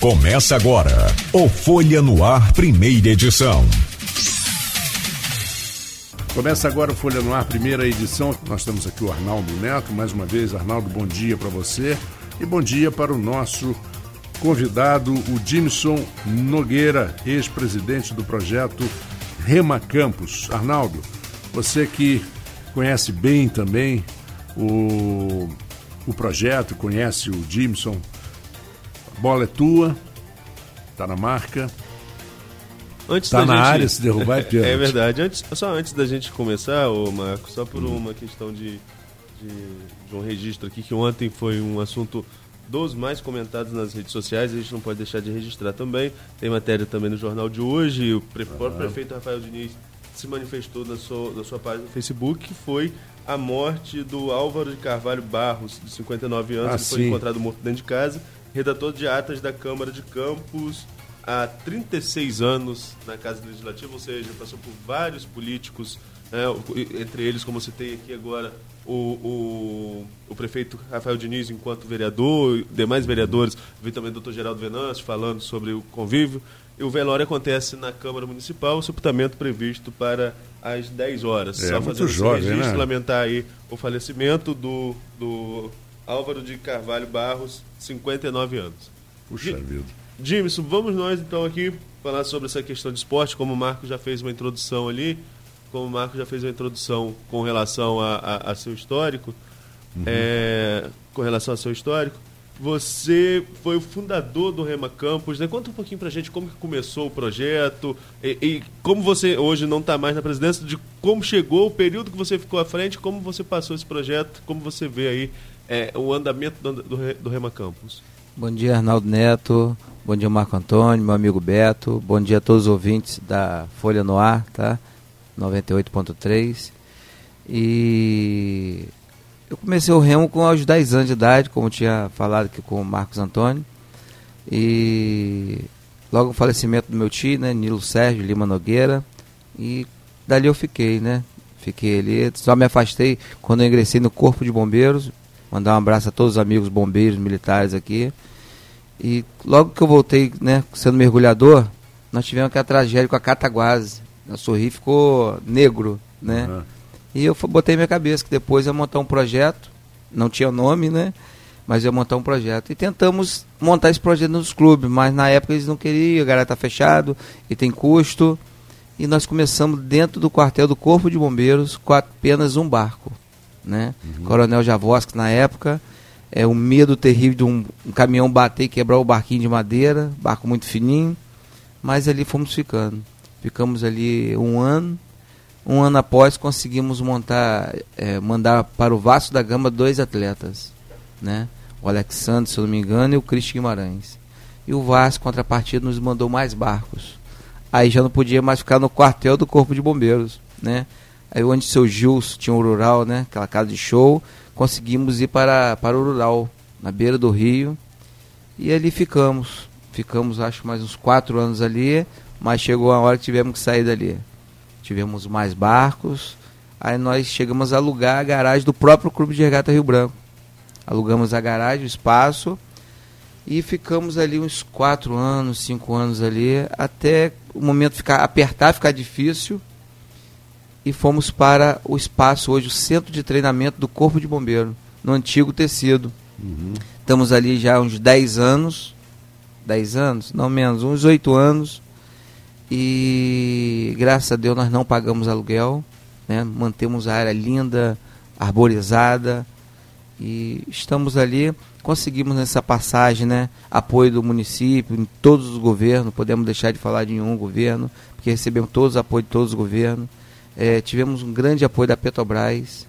Começa agora o Folha no Ar, primeira edição. Começa agora o Folha no Ar, primeira edição. Nós temos aqui o Arnaldo Neto. Mais uma vez, Arnaldo, bom dia para você. E bom dia para o nosso convidado, o Jimson Nogueira, ex-presidente do projeto Rema Campos. Arnaldo, você que conhece bem também o, o projeto, conhece o Jimson, bola é tua, tá na marca. Antes tá na gente... área, se derrubar é pênalti. É verdade. Antes, só antes da gente começar, ô Marco, só por hum. uma questão de, de, de, um registro aqui, que ontem foi um assunto dos mais comentados nas redes sociais, a gente não pode deixar de registrar também. Tem matéria também no jornal de hoje, o pre ah. prefeito Rafael Diniz se manifestou na sua, na sua página no Facebook, que foi a morte do Álvaro de Carvalho Barros, de 59 anos, ah, que foi encontrado morto dentro de casa redator de atas da Câmara de Campos há 36 anos na Casa Legislativa, ou seja, passou por vários políticos, né, entre eles, como você tem aqui agora, o, o, o, prefeito Rafael Diniz enquanto vereador, demais vereadores, vi também o doutor Geraldo Venâncio falando sobre o convívio. E o velório acontece na Câmara Municipal, o sepultamento previsto para as 10 horas. É, Só fazendo jovem, registro, né? lamentar aí o falecimento do, do Álvaro de Carvalho Barros, 59 anos. Puxa vida. Jimson, vamos nós então aqui falar sobre essa questão de esporte, como o Marco já fez uma introdução ali, como o Marco já fez uma introdução com relação a, a, a seu histórico, uhum. é, com relação a seu histórico. Você foi o fundador do Rema Campus, né? Conta um pouquinho pra gente como que começou o projeto e, e como você hoje não está mais na presidência, de como chegou, o período que você ficou à frente, como você passou esse projeto, como você vê aí é, o andamento do, do, do Rema Campus. Bom dia, Arnaldo Neto. Bom dia, Marco Antônio, meu amigo Beto. Bom dia a todos os ouvintes da Folha no Ar, tá? 98.3. E eu comecei o remo com aos 10 anos de idade, como tinha falado aqui com o Marcos Antônio. E logo o falecimento do meu tio, né, Nilo Sérgio Lima Nogueira. E dali eu fiquei, né? Fiquei ali, só me afastei quando eu ingressei no Corpo de Bombeiros, Mandar um abraço a todos os amigos bombeiros militares aqui. E logo que eu voltei, né, sendo mergulhador, nós tivemos aquela tragédia com a Cataguase. O sorri ficou negro, né? Uhum. E eu botei minha cabeça que depois ia montar um projeto, não tinha nome, né? Mas ia montar um projeto. E tentamos montar esse projeto nos clubes, mas na época eles não queriam, a galera tá fechado e tem custo. E nós começamos dentro do quartel do Corpo de Bombeiros com apenas um barco né? Uhum. Coronel Javoski na época. É o medo terrível de um, um, caminhão bater e quebrar o barquinho de madeira, barco muito fininho. Mas ali fomos ficando. Ficamos ali um ano. Um ano após conseguimos montar, é, mandar para o Vasco da Gama dois atletas, né? O Alexandre, se eu não me engano, e o Cristian Guimarães. E o Vasco, contrapartida, nos mandou mais barcos. Aí já não podia mais ficar no quartel do Corpo de Bombeiros, né? Aí onde seu Gilson tinha um rural, né? Aquela casa de show, conseguimos ir para, para o rural, na beira do rio. E ali ficamos. Ficamos acho mais uns quatro anos ali, mas chegou a hora que tivemos que sair dali. Tivemos mais barcos, aí nós chegamos a alugar a garagem do próprio Clube de Regata Rio Branco. Alugamos a garagem, o espaço, e ficamos ali uns quatro anos, cinco anos ali, até o momento ficar apertar, ficar difícil e fomos para o espaço hoje, o centro de treinamento do Corpo de Bombeiro, no antigo tecido. Uhum. Estamos ali já há uns 10 anos, 10 anos, não menos, uns 8 anos, e graças a Deus nós não pagamos aluguel, né? mantemos a área linda, arborizada, e estamos ali, conseguimos nessa passagem né, apoio do município, em todos os governos, podemos deixar de falar de nenhum governo, porque recebemos todos apoio de todos os governos é, tivemos um grande apoio da Petrobras,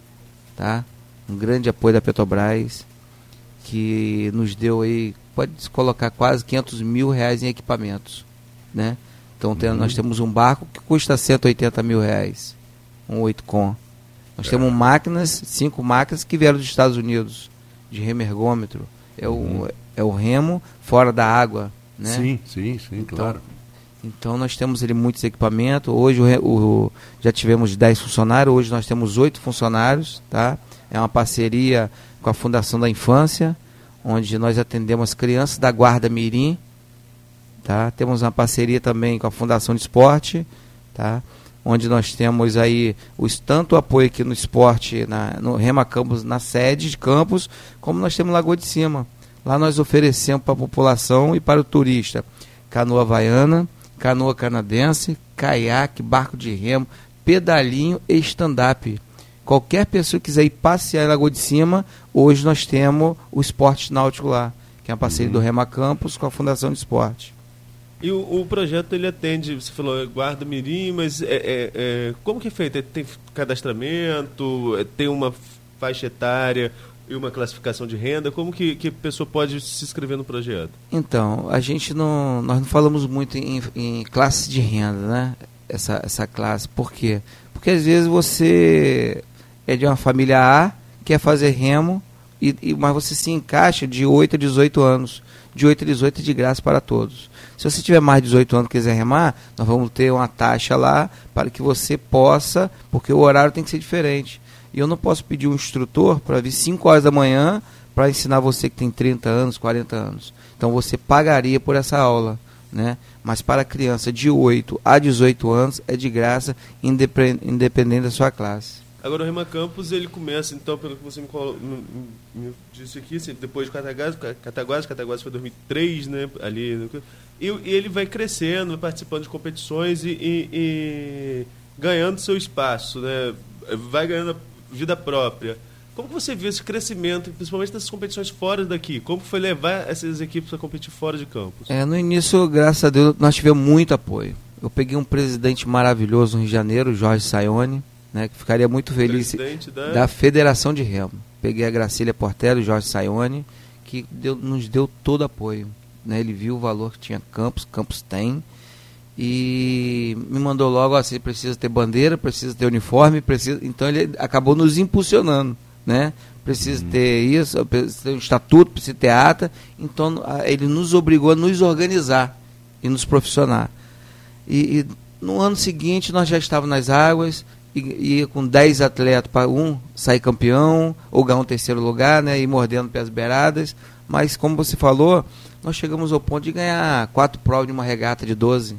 tá? Um grande apoio da Petrobras, que nos deu aí, pode colocar quase 500 mil reais em equipamentos, né? Então tem, uhum. nós temos um barco que custa 180 mil reais, um 8 com. Nós é. temos máquinas, cinco máquinas que vieram dos Estados Unidos, de remergômetro. É, uhum. o, é o remo fora da água, né? Sim, sim, sim, então, claro. Então nós temos ali muitos equipamentos. Hoje o, o, já tivemos 10 funcionários, hoje nós temos 8 funcionários. Tá? É uma parceria com a Fundação da Infância, onde nós atendemos crianças da Guarda Mirim tá? Temos uma parceria também com a Fundação de Esporte, tá? Onde nós temos aí os tanto apoio aqui no esporte, na, no Rema Campos, na sede de campos, como nós temos Lagoa de Cima. Lá nós oferecemos para a população e para o turista canoa havaiana, canoa canadense, caiaque, barco de remo, pedalinho e stand-up. Qualquer pessoa que quiser ir passear em Lagoa de Cima, hoje nós temos o esporte náutico lá, que é uma parceria uhum. do Rema Campos com a Fundação de Esporte. E o, o, projeto ele atende, você falou guarda mirim, mas é, é, é, como que é feito? É, tem cadastramento, é, tem uma faixa etária e uma classificação de renda? Como que, que a pessoa pode se inscrever no projeto? Então, a gente não, nós não falamos muito em, em classe de renda, né? Essa, essa classe. Por quê? Porque às vezes você é de uma família A, quer fazer remo, e, e, mas você se encaixa de 8 a 18 anos. De 8 a 18 é de graça para todos. Se você tiver mais de 18 anos e quiser remar, nós vamos ter uma taxa lá para que você possa, porque o horário tem que ser diferente. E eu não posso pedir um instrutor para vir 5 horas da manhã para ensinar você que tem 30 anos, 40 anos. Então você pagaria por essa aula. Né? Mas para criança de 8 a 18 anos é de graça, independente da sua classe. Agora o Rema Campos ele começa, então, pelo que você me, me disse aqui, assim, depois de Cataguases, Cataguases, Cataguases foi 2003, né? Ali, e, e, ele vai crescendo, participando de competições e, e, e, ganhando seu espaço, né? Vai ganhando vida própria. Como você viu esse crescimento, principalmente dessas competições fora daqui? Como foi levar essas equipes a competir fora de campos? É, no início, graças a Deus, nós tivemos muito apoio. Eu peguei um presidente maravilhoso no Rio de Janeiro, Jorge Saione, né, que ficaria muito feliz da... da... Federação de Remo. Peguei a Gracília Portela e Jorge Saione, que deu, nos deu todo apoio. Né, ele viu o valor que tinha Campos, Campos tem, e me mandou logo, ó, você precisa ter bandeira, precisa ter uniforme, precisa. Então ele acabou nos impulsionando, né? Precisa uhum. ter isso, precisa ter um estatuto, precisa ter ata. Então ele nos obrigou a nos organizar e nos profissionar. E, e no ano seguinte nós já estávamos nas águas, ia com 10 atletas para um sair campeão ou ganhar um terceiro lugar, né, e mordendo pelas beiradas. Mas, como você falou, nós chegamos ao ponto de ganhar quatro provas de uma regata de 12.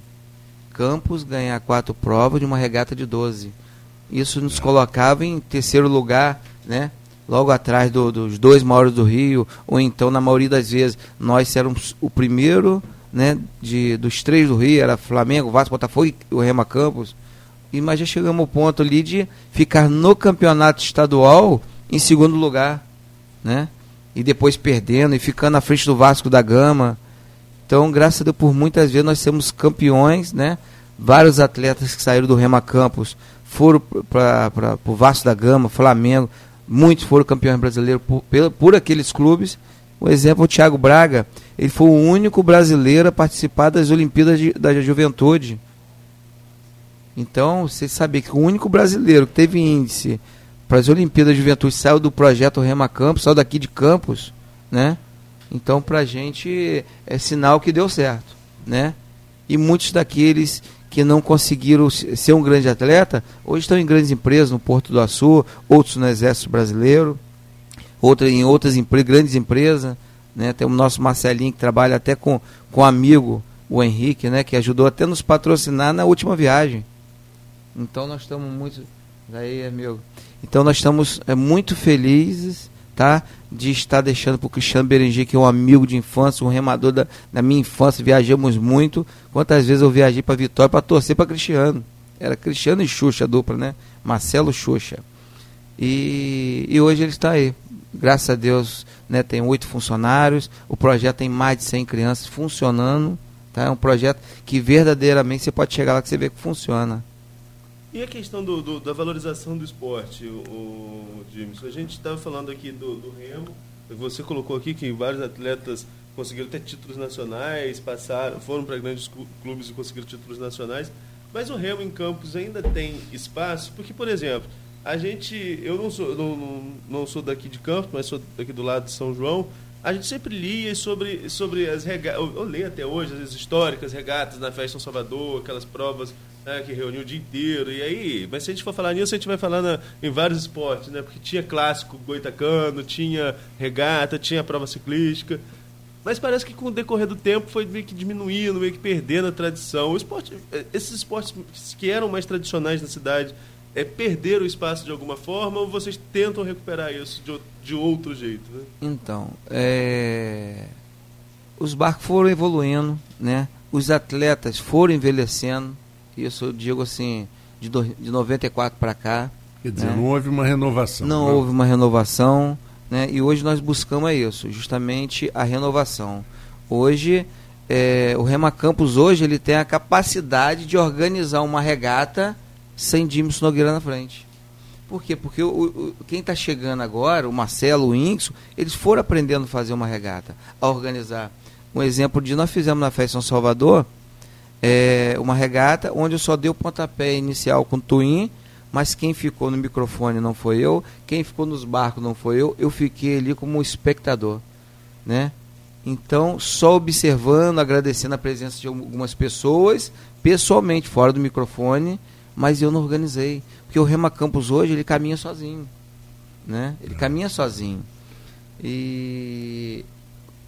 Campos ganhar quatro provas de uma regata de 12. Isso nos colocava em terceiro lugar, né? logo atrás do, dos dois maiores do Rio, ou então, na maioria das vezes, nós éramos o primeiro né, de, dos três do Rio, era Flamengo, Vasco, Botafogo e o Rema Campos e mas já chegamos ao ponto ali de ficar no campeonato estadual em segundo lugar, né? E depois perdendo e ficando na frente do Vasco da Gama. Então, graças a Deus, por muitas vezes nós temos campeões, né? Vários atletas que saíram do Rema Campos foram para o Vasco da Gama, Flamengo, muitos foram campeões brasileiros por, por aqueles clubes. O exemplo é o Thiago Braga, ele foi o único brasileiro a participar das Olimpíadas de, da Juventude. Então, você saber que o único brasileiro que teve índice para as Olimpíadas de Juventude saiu do projeto Rema Campos, saiu daqui de Campos, né? Então, para a gente é sinal que deu certo, né? E muitos daqueles que não conseguiram ser um grande atleta, hoje estão em grandes empresas, no Porto do Açu, outros no Exército Brasileiro, outros em outras empre grandes empresas, né? Tem o nosso Marcelinho que trabalha até com com um amigo, o Henrique, né, que ajudou até nos patrocinar na última viagem. Então nós estamos muito. Aí, amigo. Então nós estamos é, muito felizes, tá? De estar deixando para o Cristiano Berenguer, que é um amigo de infância, um remador da, da minha infância, viajamos muito. Quantas vezes eu viajei para Vitória para torcer para Cristiano? Era Cristiano e Xuxa a dupla, né? Marcelo Xuxa. E, e hoje ele está aí. Graças a Deus, né, tem oito funcionários, o projeto tem mais de 100 crianças funcionando. Tá? É um projeto que verdadeiramente você pode chegar lá que você vê que funciona. E a questão do, do, da valorização do esporte, o, o? A gente estava falando aqui do, do remo, você colocou aqui que vários atletas conseguiram ter títulos nacionais, passaram, foram para grandes clubes e conseguiram títulos nacionais, mas o remo em Campos ainda tem espaço, porque, por exemplo, a gente, eu não sou, não, não sou daqui de Campos, mas sou daqui do lado de São João, a gente sempre lia sobre, sobre as regatas, eu, eu leio até hoje, as históricas regatas na Festa São Salvador, aquelas provas né, que reuniu o dia inteiro. E aí, mas se a gente for falar nisso, a gente vai falar na, em vários esportes, né? Porque tinha clássico goitacano, tinha regata, tinha prova ciclística. Mas parece que com o decorrer do tempo foi meio que diminuindo, meio que perdendo a tradição. O esporte, eh, esses esportes que eram mais tradicionais na cidade, é perder o espaço de alguma forma ou vocês tentam recuperar isso de, de outro jeito? Né? Então, é... os barcos foram evoluindo, né? os atletas foram envelhecendo, isso eu digo assim, de, do, de 94 para cá. Quer dizer, né? não houve uma renovação. Não, não, houve uma renovação, né? e hoje nós buscamos isso, justamente a renovação. Hoje, é, o Rema Campos hoje ele tem a capacidade de organizar uma regata sem Dimos Nogueira na frente. Por quê? Porque o, o quem está chegando agora, o Marcelo, o Inxo, eles foram aprendendo a fazer uma regata, a organizar. Um exemplo de nós fizemos na Festa São Salvador, é, uma regata onde eu só dei o pontapé inicial com o Twin, mas quem ficou no microfone não foi eu, quem ficou nos barcos não foi eu, eu fiquei ali como espectador, né? Então, só observando, agradecendo a presença de algumas pessoas, pessoalmente, fora do microfone, mas eu não organizei. Porque o Rema Campos hoje, ele caminha sozinho. Né? Ele caminha sozinho. E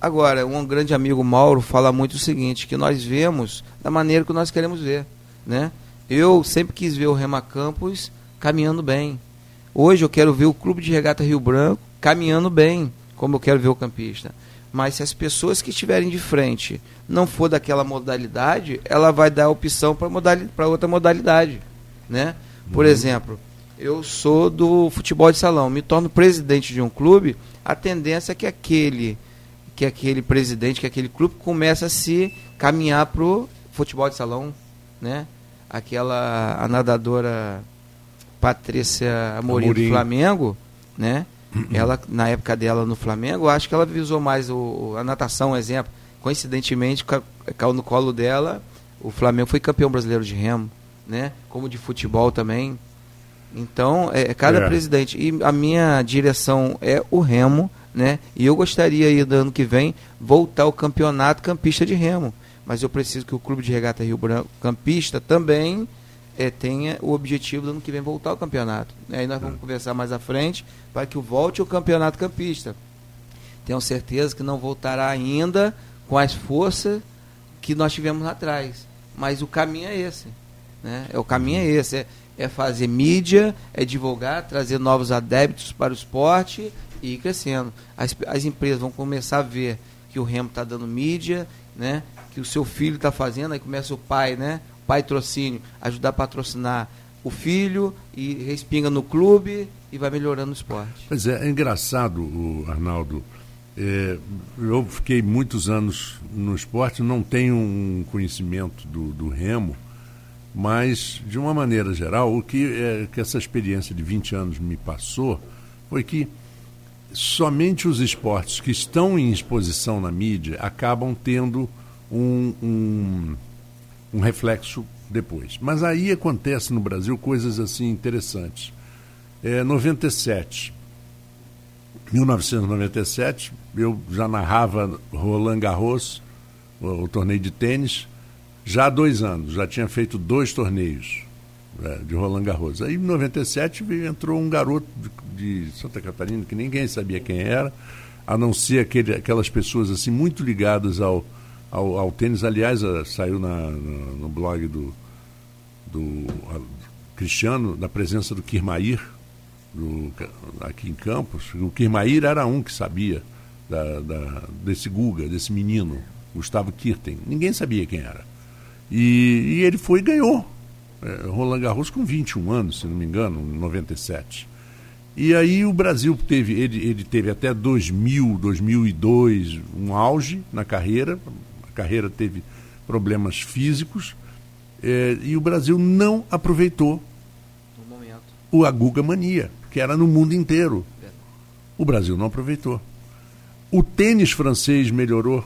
agora, um grande amigo Mauro fala muito o seguinte, que nós vemos da maneira que nós queremos ver. Né? Eu sempre quis ver o Rema Campos caminhando bem. Hoje eu quero ver o Clube de Regata Rio Branco caminhando bem, como eu quero ver o campista. Mas se as pessoas que estiverem de frente não for daquela modalidade, ela vai dar opção para modalidade, outra modalidade né? Por uhum. exemplo, eu sou do futebol de salão, me torno presidente de um clube, a tendência é que aquele que aquele presidente, que aquele clube comece a se caminhar pro futebol de salão, né? Aquela a nadadora Patrícia Amorim, Amorim. do Flamengo, né? Ela na época dela no Flamengo, acho que ela visou mais o, a natação, um exemplo. Coincidentemente, caiu no colo dela, o Flamengo foi campeão brasileiro de remo né? Como de futebol também. Então, é, é cada é. presidente. E a minha direção é o Remo, né? E eu gostaria aí do ano que vem voltar ao campeonato campista de Remo. Mas eu preciso que o Clube de Regata Rio Branco Campista também é, tenha o objetivo do ano que vem voltar ao campeonato. Aí nós vamos é. conversar mais à frente para que volte o campeonato campista. Tenho certeza que não voltará ainda com as forças que nós tivemos lá atrás. Mas o caminho é esse. Né? É, o caminho é esse, é, é fazer mídia, é divulgar, trazer novos adeptos para o esporte e ir crescendo. As, as empresas vão começar a ver que o Remo está dando mídia, né? que o seu filho está fazendo, aí começa o pai, né? patrocínio, ajudar a patrocinar o filho e respinga no clube e vai melhorando o esporte. Pois é, é engraçado, o Arnaldo. É, eu fiquei muitos anos no esporte, não tenho um conhecimento do, do remo, mas, de uma maneira geral, o que, é, que essa experiência de 20 anos me passou foi que somente os esportes que estão em exposição na mídia acabam tendo um, um, um reflexo depois. Mas aí acontece no Brasil coisas assim interessantes. É, 97, 1997, eu já narrava Roland Garros, o, o torneio de tênis, já há dois anos, já tinha feito dois torneios de Roland Garros. Aí em 97 entrou um garoto de, de, Santa Catarina que ninguém sabia quem era, a não ser aquele, aquelas pessoas assim muito ligadas ao, ao, ao tênis. Aliás, a, saiu na, no, no blog do, do a, Cristiano da presença do Kirmair do, aqui em Campos. O Kirmair era um que sabia da, da, desse Guga, desse menino, Gustavo Kirten. Ninguém sabia quem era. E, e ele foi e ganhou. É, Roland Garros com 21 anos, se não me engano, em 97. E aí o Brasil teve, ele, ele teve até 2000, 2002, um auge na carreira. A carreira teve problemas físicos. É, e o Brasil não aproveitou o Aguga Mania, que era no mundo inteiro. O Brasil não aproveitou. O tênis francês melhorou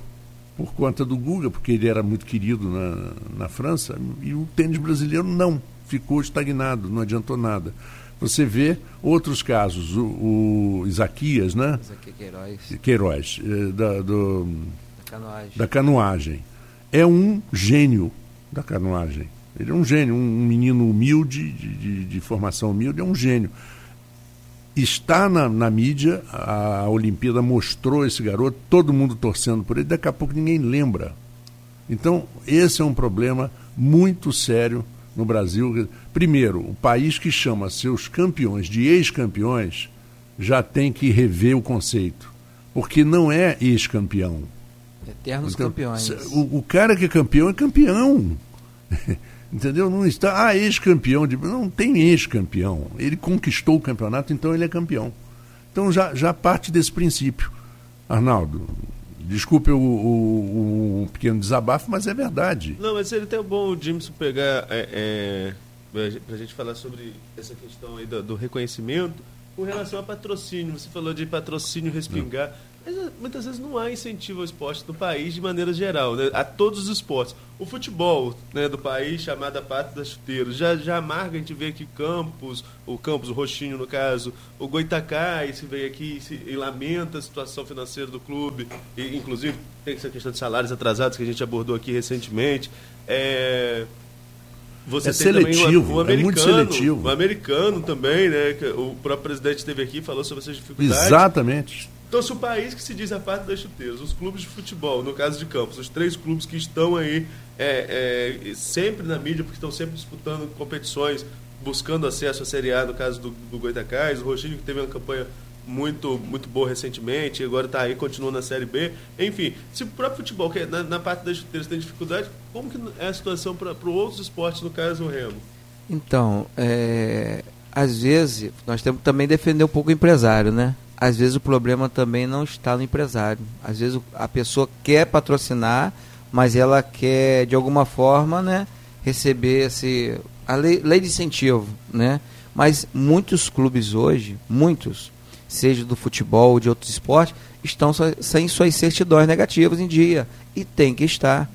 por conta do Guga, porque ele era muito querido na, na França, e o tênis brasileiro não, ficou estagnado, não adiantou nada. Você vê outros casos, o, o Isaquias, né? Isaquias Queiroz. Queiroz, eh, da, do, da, canoagem. da canoagem. É um gênio da canoagem. Ele é um gênio, um menino humilde, de, de, de formação humilde, é um gênio. Está na, na mídia, a Olimpíada mostrou esse garoto, todo mundo torcendo por ele, daqui a pouco ninguém lembra. Então, esse é um problema muito sério no Brasil. Primeiro, o país que chama seus campeões de ex-campeões já tem que rever o conceito, porque não é ex-campeão. Eternos então, campeões. O, o, cara que é campeão é campeão. Entendeu? Não está, ah, ex-campeão. De... Não tem ex-campeão. Ele conquistou o campeonato, então ele é campeão. Então já, já parte desse princípio. Arnaldo, desculpe o, o, o pequeno desabafo, mas é verdade. Não, mas seria até bom o Jameson pegar, é, é, para a gente falar sobre essa questão aí do, do, reconhecimento, com relação a patrocínio. Você falou de patrocínio respingar. Não. Mas eh, muitas vezes não há incentivo ao esporte no país de maneira geral, né? a todos os esportes. O futebol né, do país, chamado a pátria das chuteiras, já, já amarga, a gente vê aqui Campos, o Campos, o Roxinho no caso, o Goitacai, se vem aqui se, e lamenta a situação financeira do clube, e, inclusive tem essa questão de salários atrasados que a gente abordou aqui recentemente. É, você é seletivo, o, o é muito seletivo. O americano também, né? O próprio presidente esteve aqui falou sobre essas dificuldades. Exatamente. Então, se o país que se diz a parte das chuteiras, os clubes de futebol, no caso de Campos, os três clubes que estão aí é, é, sempre na mídia, porque estão sempre disputando competições, buscando acesso à Série A, no caso do, do Goitacás, o Roxinho que teve uma campanha muito, muito boa recentemente, agora está aí, continua na Série B. Enfim, se o próprio futebol, que é na, na parte das chuteiras, tem dificuldade, como que é a situação para outros esportes, no caso o Remo? Então, é, às vezes, nós temos que também defender um pouco o empresário, né? Às vezes o problema também não está no empresário. Às vezes a pessoa quer patrocinar, mas ela quer de alguma forma, né, receber esse a lei, lei de incentivo, né? Mas muitos clubes hoje, muitos, seja do futebol ou de outros esportes, estão sem suas certidões negativas em dia e tem que estar.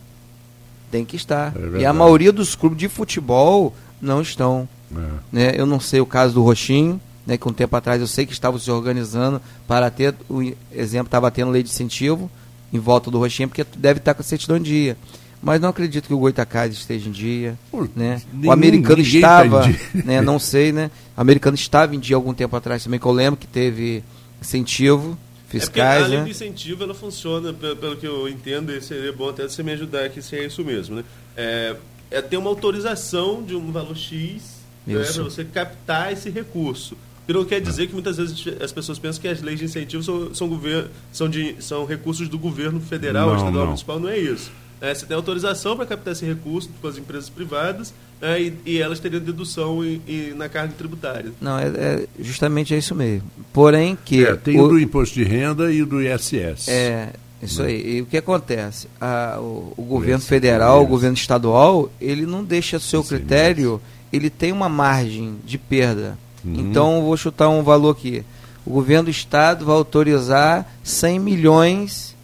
Tem que estar. É e a maioria dos clubes de futebol não estão. É. Né? Eu não sei o caso do Roxinho, né, que um tempo atrás eu sei que estavam se organizando para ter, o exemplo, estava tendo lei de incentivo em volta do Roxinha, porque deve estar com a certidão em dia. Mas não acredito que o Goitacás esteja em dia. Né? Nenhum, o americano tá estava, tá né, não sei, né? O americano estava em dia algum tempo atrás também, que eu lembro que teve incentivo fiscais. É a lei né? de incentivo ela funciona, pelo, pelo, que eu entendo, e seria bom até você me ajudar aqui se é isso mesmo. Né? É, é ter uma autorização de um valor X né, para você captar esse recurso. Não quer dizer que muitas vezes as pessoas pensam que as leis de incentivo são, são, governo, são, de, são recursos do governo federal, não, estadual, não. municipal. Não é isso. É, você tem autorização para captar esse recurso com as empresas privadas é, e, e, elas teriam dedução e, e, na carga tributária. Não, é, é, justamente é isso mesmo. Porém que... É, tem o, do imposto de renda e do ISS. É, isso né? aí. E o que acontece? A, o, o, governo federal, o governo estadual, ele não deixa seu critério, ele tem uma margem de perda Uhum. Então, vou chutar um valor aqui. O governo do estado vai autorizar 100 milhões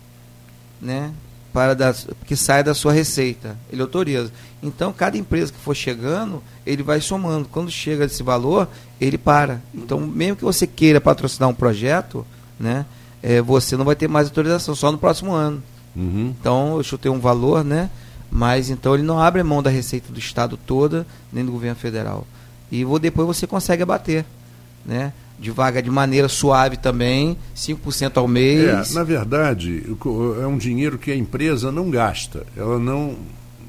né, para da, que sai da sua receita. Ele autoriza. Então, cada empresa que for chegando, ele vai somando. Quando chega esse valor, ele para. Então, mesmo que você queira patrocinar um projeto, né, é, você não vai ter mais autorização, só no próximo ano. Uhum. Então, eu chutei um valor, né? Mas então ele não abre mão da receita do Estado toda, nem do governo federal e depois você consegue abater, né? Devagar, de maneira suave também, 5% ao mês. É, na verdade, é um dinheiro que a empresa não gasta. Ela não.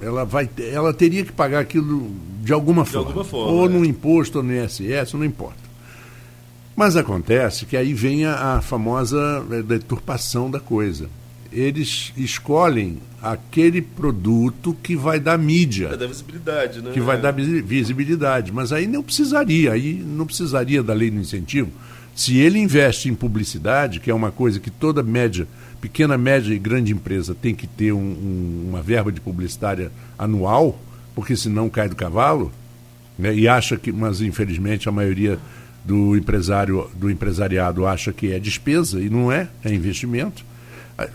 Ela, vai, ela teria que pagar aquilo de alguma de forma. Alguma forma ou é. no imposto, ou no ISS, não importa. Mas acontece que aí vem a, a famosa é, deturpação da coisa eles escolhem aquele produto que vai dar mídia. Vai dar visibilidade, né? Que vai dar visibilidade. Mas aí não precisaria, aí não precisaria da lei do incentivo. Se ele investe em publicidade, que é uma coisa que toda média, pequena, média e grande empresa tem que ter um, um, uma verba de publicitária anual, porque senão cai do cavalo, né? e acha que, mas infelizmente a maioria do empresário, do empresariado acha que é despesa, e não é, é investimento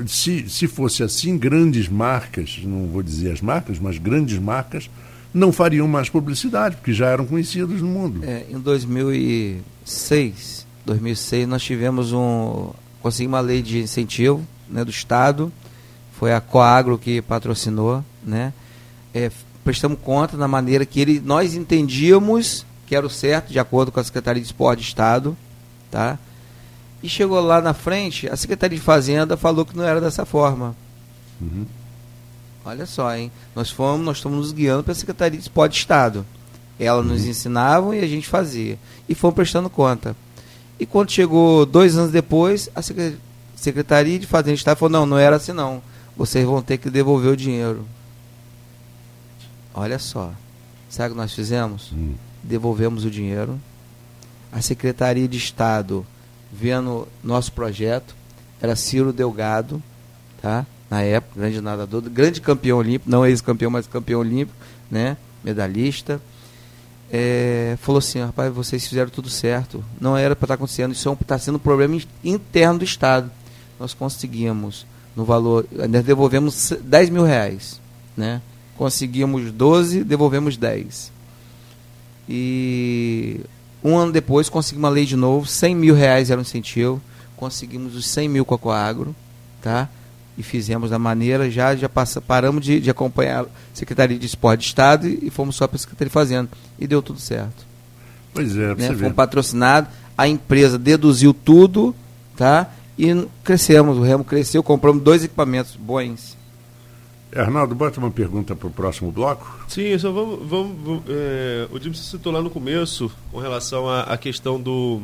se, se fosse assim, grandes marcas, não vou dizer as marcas, mas grandes marcas, não fariam mais publicidade, porque já eram conhecidos no mundo. É, em 2006, 2006 nós tivemos um conseguimos uma lei de incentivo né, do Estado, foi a Coagro que patrocinou, né? É, prestamos conta na maneira que ele, nós entendíamos que era o certo, de acordo com a Secretaria de Esporte de Estado, tá? E chegou lá na frente, a Secretaria de Fazenda falou que não era dessa forma. Uhum. Olha só, hein? Nós fomos, nós estamos nos guiando para a Secretaria de Esporte de Estado. Ela uhum. nos ensinavam e a gente fazia. E fomos prestando conta. E quando chegou dois anos depois, a Secretaria de Fazenda de Estado falou, não, não era assim não. Vocês vão ter que devolver o dinheiro. Olha só. Sabe o que nós fizemos? Hum. Devolvemos o dinheiro. A Secretaria de Estado, vendo nosso projeto, era Ciro Delgado, tá? na época, grande nadador, grande campeão olímpico, não ex-campeão, mas campeão olímpico, né? medalhista. É, falou assim, rapaz, vocês fizeram tudo certo. Não era para estar tá acontecendo, isso está é sendo um problema interno do Estado. Nós conseguimos, no valor, nós devolvemos 10 mil reais. Né? conseguimos 12, devolvemos 10. E um ano depois conseguimos uma lei de novo, 100 mil reais era um incentivo, conseguimos os 100 mil com a Coagro, tá? E fizemos da maneira, já, já passa, paramos de, de acompanhar a Secretaria de Esporte de Estado e, e fomos só para a Secretaria de Fazenda. E deu tudo certo. Pois é, né? Fomos patrocinados, a empresa deduziu tudo, tá? E crescemos, o Remo cresceu, compramos dois equipamentos bons Arnaldo, bota uma pergunta para o próximo bloco. Sim, só vamos. vamos é, o Jimson citou lá no começo com relação à, questão do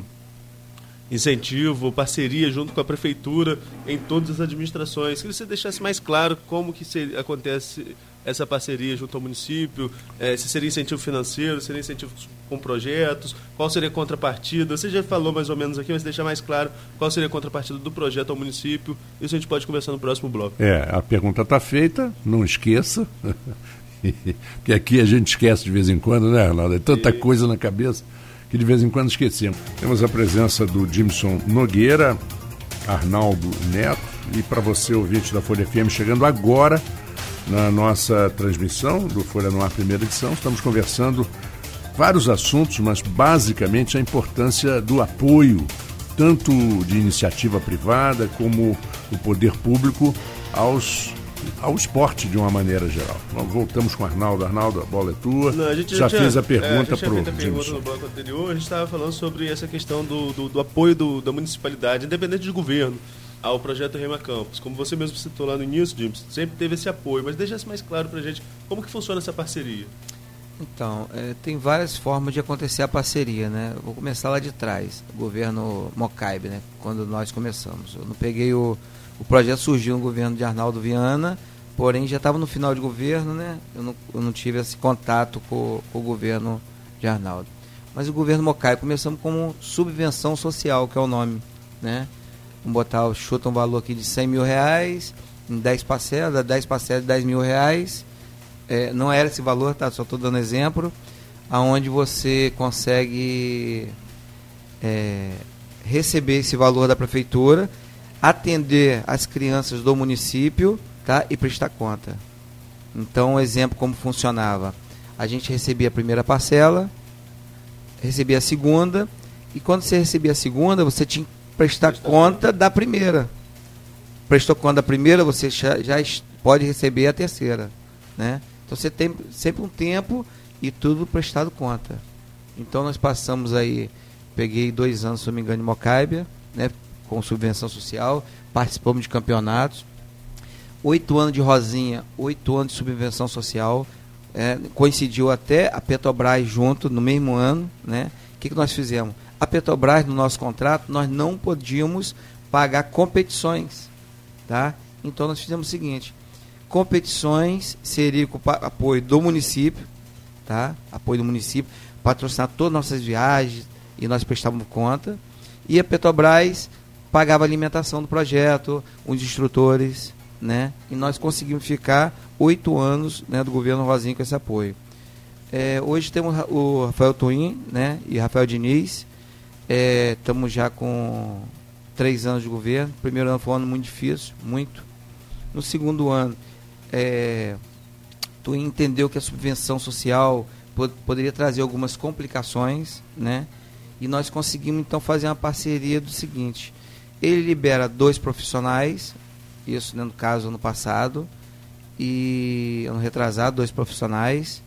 incentivo, parceria junto com a prefeitura em todas as administrações. Queria que você deixasse mais claro como que se, acontece essa parceria junto ao município, é, se seria incentivo financeiro, seria incentivo com projetos, qual seria a contrapartida. Você já falou mais ou menos aqui, mas deixa mais claro qual seria a contrapartida do projeto ao município. Isso a gente pode conversar no próximo bloco. É, a pergunta está feita, não esqueça. que aqui a gente esquece de vez em quando, né, Arnaldo? É tanta e... coisa na cabeça que de vez em quando esquecemos. Temos a presença do Jimson Nogueira, Arnaldo Neto, e para você, ouvinte da Folha FM, chegando agora na nossa transmissão do Folha no Ar primeira edição. Estamos conversando vários assuntos, mas basicamente a importância do apoio, tanto de iniciativa privada como o poder público, aos ao esporte de uma maneira geral. Nós voltamos com o Arnaldo. Arnaldo, a bola é tua. Não, a já, já fez a pergunta para o. a pergunta no bloco anterior. A gente estava falando sobre essa questão do, do, do apoio do, da municipalidade, independente de governo ao projeto Rema Campos. Como você mesmo citou lá no início, James, sempre teve esse apoio, mas deixasse mais claro para a gente como que funciona essa parceria. Então, é, tem várias formas de acontecer a parceria, né? vou começar lá de trás, o governo Mocaibe, né? Quando nós começamos. Eu não peguei o, o projeto surgiu no governo de Arnaldo Viana, porém já estava no final de governo, né? Eu não, eu não tive esse contato com, com, o governo de Arnaldo. Mas o governo Mocaibe começamos como subvenção social, que é o nome, né? Vamos botar, chuta um valor aqui de 100 mil reais, em 10 parcelas, 10 parcelas de 10 mil reais. É, não era esse valor, tá? Só estou dando exemplo. Aonde você consegue é, receber esse valor da prefeitura, atender as crianças do município tá? e prestar conta. Então, um exemplo como funcionava. A gente recebia a primeira parcela, recebia a segunda, e quando você recebia a segunda, você tinha prestar conta da primeira. Prestou conta da primeira, você já, já pode receber a terceira. Né? Então você tem sempre um tempo e tudo prestado conta. Então nós passamos aí, peguei dois anos, se não me engano, em Mocáibia, né, com subvenção social, participamos de campeonatos. Oito anos de Rosinha, oito anos de subvenção social. É, coincidiu até a Petrobras junto no mesmo ano. Né? O que, que nós fizemos? A Petrobras, no nosso contrato, nós não podíamos pagar competições. Tá? Então nós fizemos o seguinte: competições seria com apoio do município, tá? apoio do município, patrocinar todas as nossas viagens e nós prestávamos conta. E a Petrobras pagava a alimentação do projeto, os instrutores, né? E nós conseguimos ficar oito anos né, do governo Rosinho com esse apoio. É, hoje temos o Rafael Twin né, e Rafael Diniz, Estamos é, já com três anos de governo. O primeiro ano foi um ano muito difícil, muito. No segundo ano, é, tu entendeu que a subvenção social pod poderia trazer algumas complicações, né? E nós conseguimos então fazer uma parceria do seguinte: ele libera dois profissionais, isso né, no caso ano passado, e ano retrasado, dois profissionais,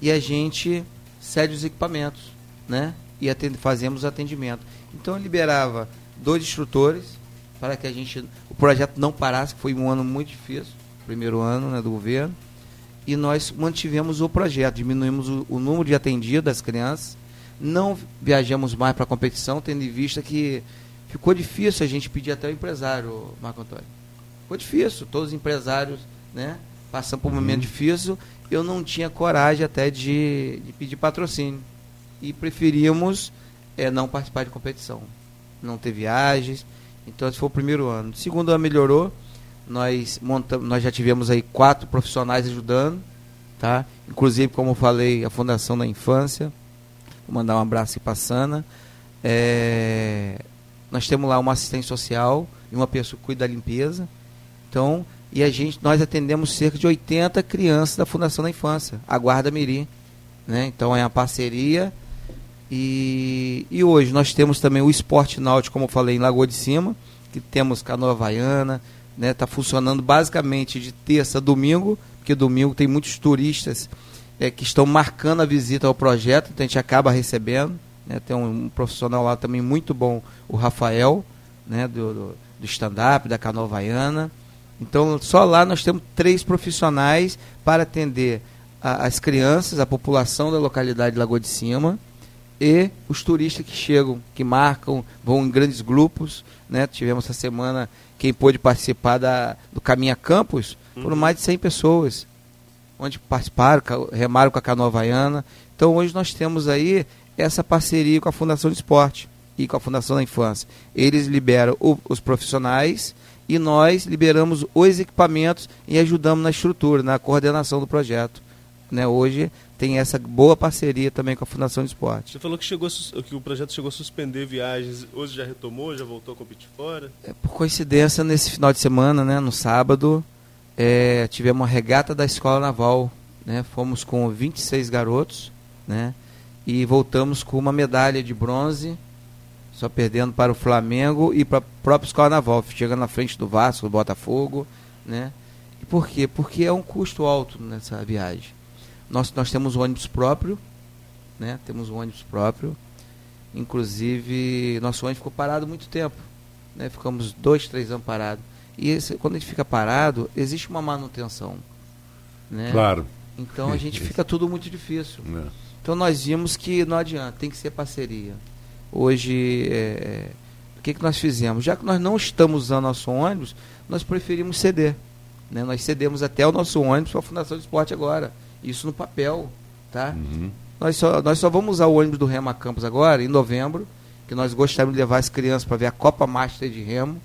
e a gente cede os equipamentos, né? E atend, fazemos atendimento. Então eu liberava dois instrutores para que a gente o projeto não parasse, que foi um ano muito difícil, primeiro ano né, do governo, e nós mantivemos o projeto, diminuímos o, o número de atendidos das crianças, não viajamos mais para a competição, tendo em vista que ficou difícil a gente pedir até o empresário, Marco Antônio. Ficou difícil, todos os empresários né, passando por um momento uhum. difícil, eu não tinha coragem até de, de pedir patrocínio. E preferíamos é, não participar de competição. Não ter viagens. Então esse foi o primeiro ano. Segundo ano melhorou. Nós, montamos, nós já tivemos aí quatro profissionais ajudando. Tá? Inclusive, como eu falei, a Fundação da Infância. Vou mandar um abraço para Sana. É, nós temos lá uma assistente social e uma pessoa que cuida da limpeza. Então, e a gente, nós atendemos cerca de 80 crianças da Fundação da Infância, a Guarda Mirim. Né? Então é uma parceria. E, e hoje nós temos também o esporte náutico, como eu falei, em Lagoa de Cima, que temos canoa havaiana, né? Tá funcionando basicamente de terça a domingo, porque domingo tem muitos turistas é, que estão marcando a visita ao projeto, então a gente acaba recebendo. Né? Tem um, um, profissional lá também muito bom, o Rafael, né? do, do, do stand-up, da canoa havaiana. Então, só lá nós temos três profissionais para atender a, as crianças, a população da localidade de Lagoa de Cima e os turistas que chegam, que marcam, vão em grandes grupos. Né? Tivemos essa semana quem pôde participar da, do Caminha Campus, uhum. foram mais de 100 pessoas, onde participaram, remaram com a canoa havaiana. Então, hoje nós temos aí essa parceria com a Fundação de Esporte e com a Fundação da Infância. Eles liberam o, os profissionais e nós liberamos os equipamentos e ajudamos na estrutura, na coordenação do projeto. Né? Hoje tem essa boa parceria também com a Fundação de Esporte. Você falou que, chegou, que o projeto chegou a suspender viagens, hoje já retomou, já voltou a competir fora? É, por coincidência, nesse final de semana, né, no sábado, é, tivemos uma regata da Escola Naval. Né? Fomos com 26 garotos né? e voltamos com uma medalha de bronze só perdendo para o Flamengo e para o próprio Escola Naval, chegando na frente do Vasco, do Botafogo, né? E por quê? Porque é um custo alto nessa viagem. Nós, nós temos um ônibus próprio, né? Temos um ônibus próprio. Inclusive, nosso ônibus ficou parado muito tempo. Né? Ficamos dois, três anos parados. E esse, quando a gente fica parado, existe uma manutenção. Né? Claro. Então a gente fica tudo muito difícil. É. Então nós vimos que não adianta, tem que ser parceria. Hoje, é, é, o que, que nós fizemos? Já que nós não estamos usando nosso ônibus, nós preferimos ceder. Né? Nós cedemos até o nosso ônibus para a Fundação de Esporte agora. Isso no papel. Tá? Uhum. Nós, só, nós só vamos usar o ônibus do Rema Campos agora, em novembro, que nós gostaríamos de levar as crianças para ver a Copa Master de Remo.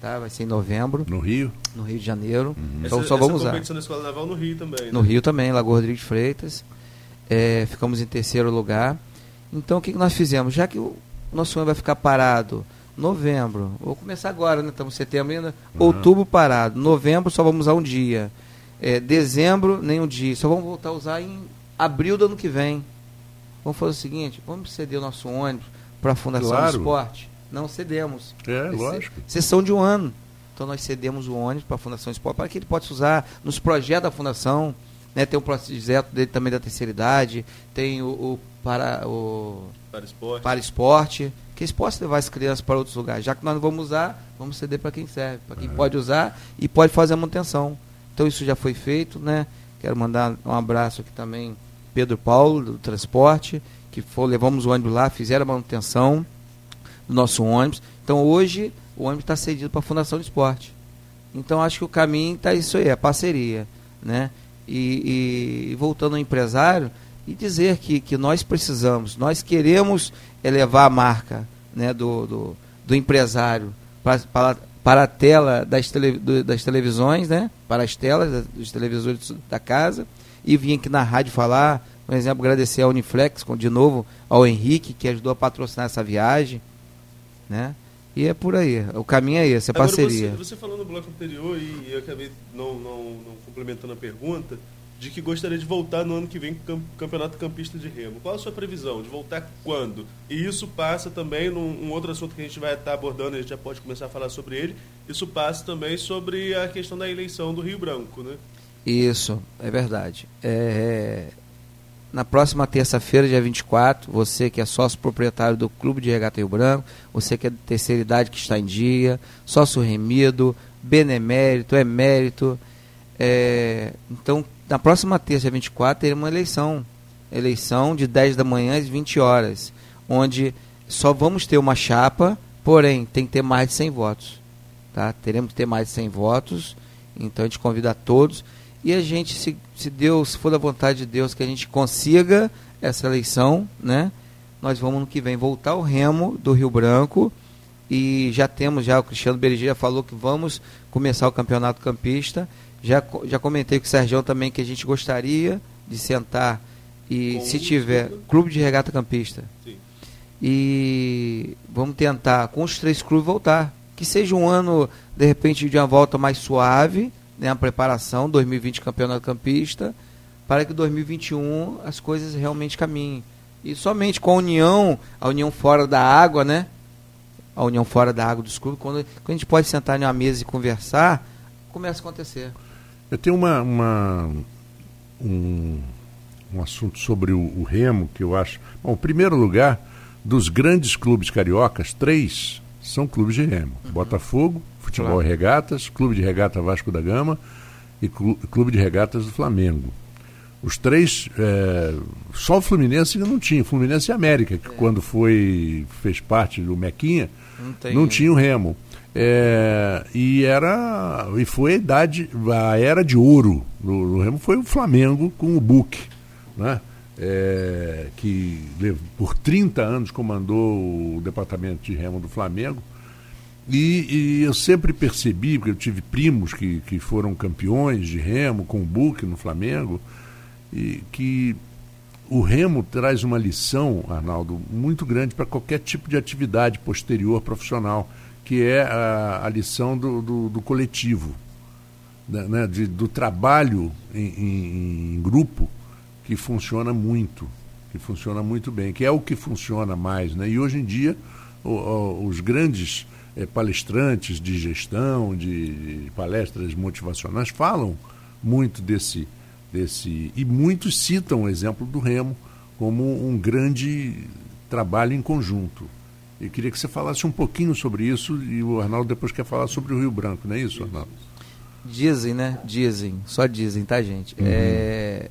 Tá? Vai ser em novembro. No Rio? No Rio de Janeiro. Uhum. Então essa, só vamos essa usar. da Escola Naval no Rio também. No né? Rio também, Lagoa Rodrigues Freitas. É, ficamos em terceiro lugar. Então o que, que nós fizemos? Já que o nosso ano vai ficar parado novembro, vou começar agora, né? Estamos em setembro ainda, uhum. outubro parado, novembro só vamos usar um dia, é, dezembro nem um dia, só vamos voltar a usar em abril do ano que vem. Vamos fazer o seguinte, vamos ceder o nosso ônibus para a Fundação claro. do Esporte? Não cedemos. É, lógico. Sessão de um ano. Então nós cedemos o ônibus para a Fundação Esporte para que ele possa usar nos projetos da Fundação. Né? Tem o projeto dele também da terceira idade, tem o, o para o para esporte. para esporte, que eles possam levar as crianças para outros lugares. Já que nós não vamos usar, vamos ceder para quem serve, para quem uhum. pode usar e pode fazer a manutenção. Então isso já foi feito, né? Quero mandar um abraço aqui também Pedro Paulo do transporte, que foi, levamos o ônibus lá, fizeram a manutenção do nosso ônibus. Então hoje o ônibus está cedido para a Fundação de Esporte. Então acho que o caminho está isso aí, a parceria, né? E, e voltando ao empresário, e dizer que, que nós precisamos, nós queremos elevar a marca né, do, do, do empresário para, para, a tela das, tele, das televisões, né, para as telas dos televisores da casa, e vim aqui na rádio falar, por exemplo, agradecer ao Uniflex, de novo, ao Henrique, que ajudou a patrocinar essa viagem, né, e é por aí, o caminho é esse, é parceria. Você, você falou no bloco anterior, e eu acabei não, não, não complementando a pergunta, de que gostaria de voltar no ano que vem com o Campeonato Campista de Remo. Qual a sua previsão? De voltar quando? E isso passa também num um outro assunto que a gente vai estar abordando, a gente já pode começar a falar sobre ele. Isso passa também sobre a questão da eleição do Rio Branco, né? Isso, é verdade. É, na próxima terça-feira, dia 24, você que é sócio proprietário do Clube de Regata Rio Branco, você que é de terceira idade que está em dia, sócio remido, benemérito, emérito. É, então, na próxima terça, dia 24, teremos uma eleição. Eleição de 10 da manhã às 20 horas, onde só vamos ter uma chapa, porém tem que ter mais de 100 votos. Tá? Teremos que ter mais de 100 votos, então a gente convida a todos e a gente, se, se Deus, se for da vontade de Deus, que a gente consiga essa eleição, né? Nós vamos no que vem voltar ao remo do Rio Branco e já temos, já o Cristiano Berger já falou que vamos começar o campeonato campista. Já, já comentei com o Sérgio também que a gente gostaria de sentar e com se tiver clube, clube de regata campista. Sim. E vamos tentar com os três clubes voltar. Que seja um ano, de repente, de uma volta mais suave, né, a preparação, 2020 campeonato campista, para que 2021 as coisas realmente caminhem. E somente com a união, a união fora da água, né? A união fora da água dos clubes, quando, quando a gente pode sentar em uma mesa e conversar, começa a acontecer. Eu tenho uma, uma um, um assunto sobre o, o Remo que eu acho. Bom, em primeiro lugar, dos grandes clubes cariocas, três são clubes de Remo: uhum. Botafogo, Futebol claro. e Regatas, Clube de Regata Vasco da Gama e Clube de Regatas do Flamengo. Os três, é, só o Fluminense não tinha, Fluminense e América, que é. quando foi fez parte do Mequinha, não, não tinha o Remo. É, e era e foi a idade, a era de ouro do, do Remo foi o Flamengo com o Buque, né? É, que por 30 anos comandou o departamento de Remo do Flamengo e, e, eu sempre percebi, porque eu tive primos que, que foram campeões de remo com o Book no Flamengo, e que o remo traz uma lição, Arnaldo, muito grande para qualquer tipo de atividade posterior profissional, que é a, a lição do, do, do coletivo, né, né de, do trabalho em, em, em grupo, que funciona muito, que funciona muito bem, que é o que funciona mais. Né? E hoje em dia, o, o, os grandes é, palestrantes de gestão, de, de, palestras motivacionais, falam muito desse, desse. E muitos citam o exemplo do Remo como um grande trabalho em conjunto. Eu queria que você falasse um pouquinho sobre isso e o Arnaldo depois quer falar sobre o Rio Branco, não é isso, Arnaldo? Dizem, né? Dizem, só dizem, tá, gente? Uhum. É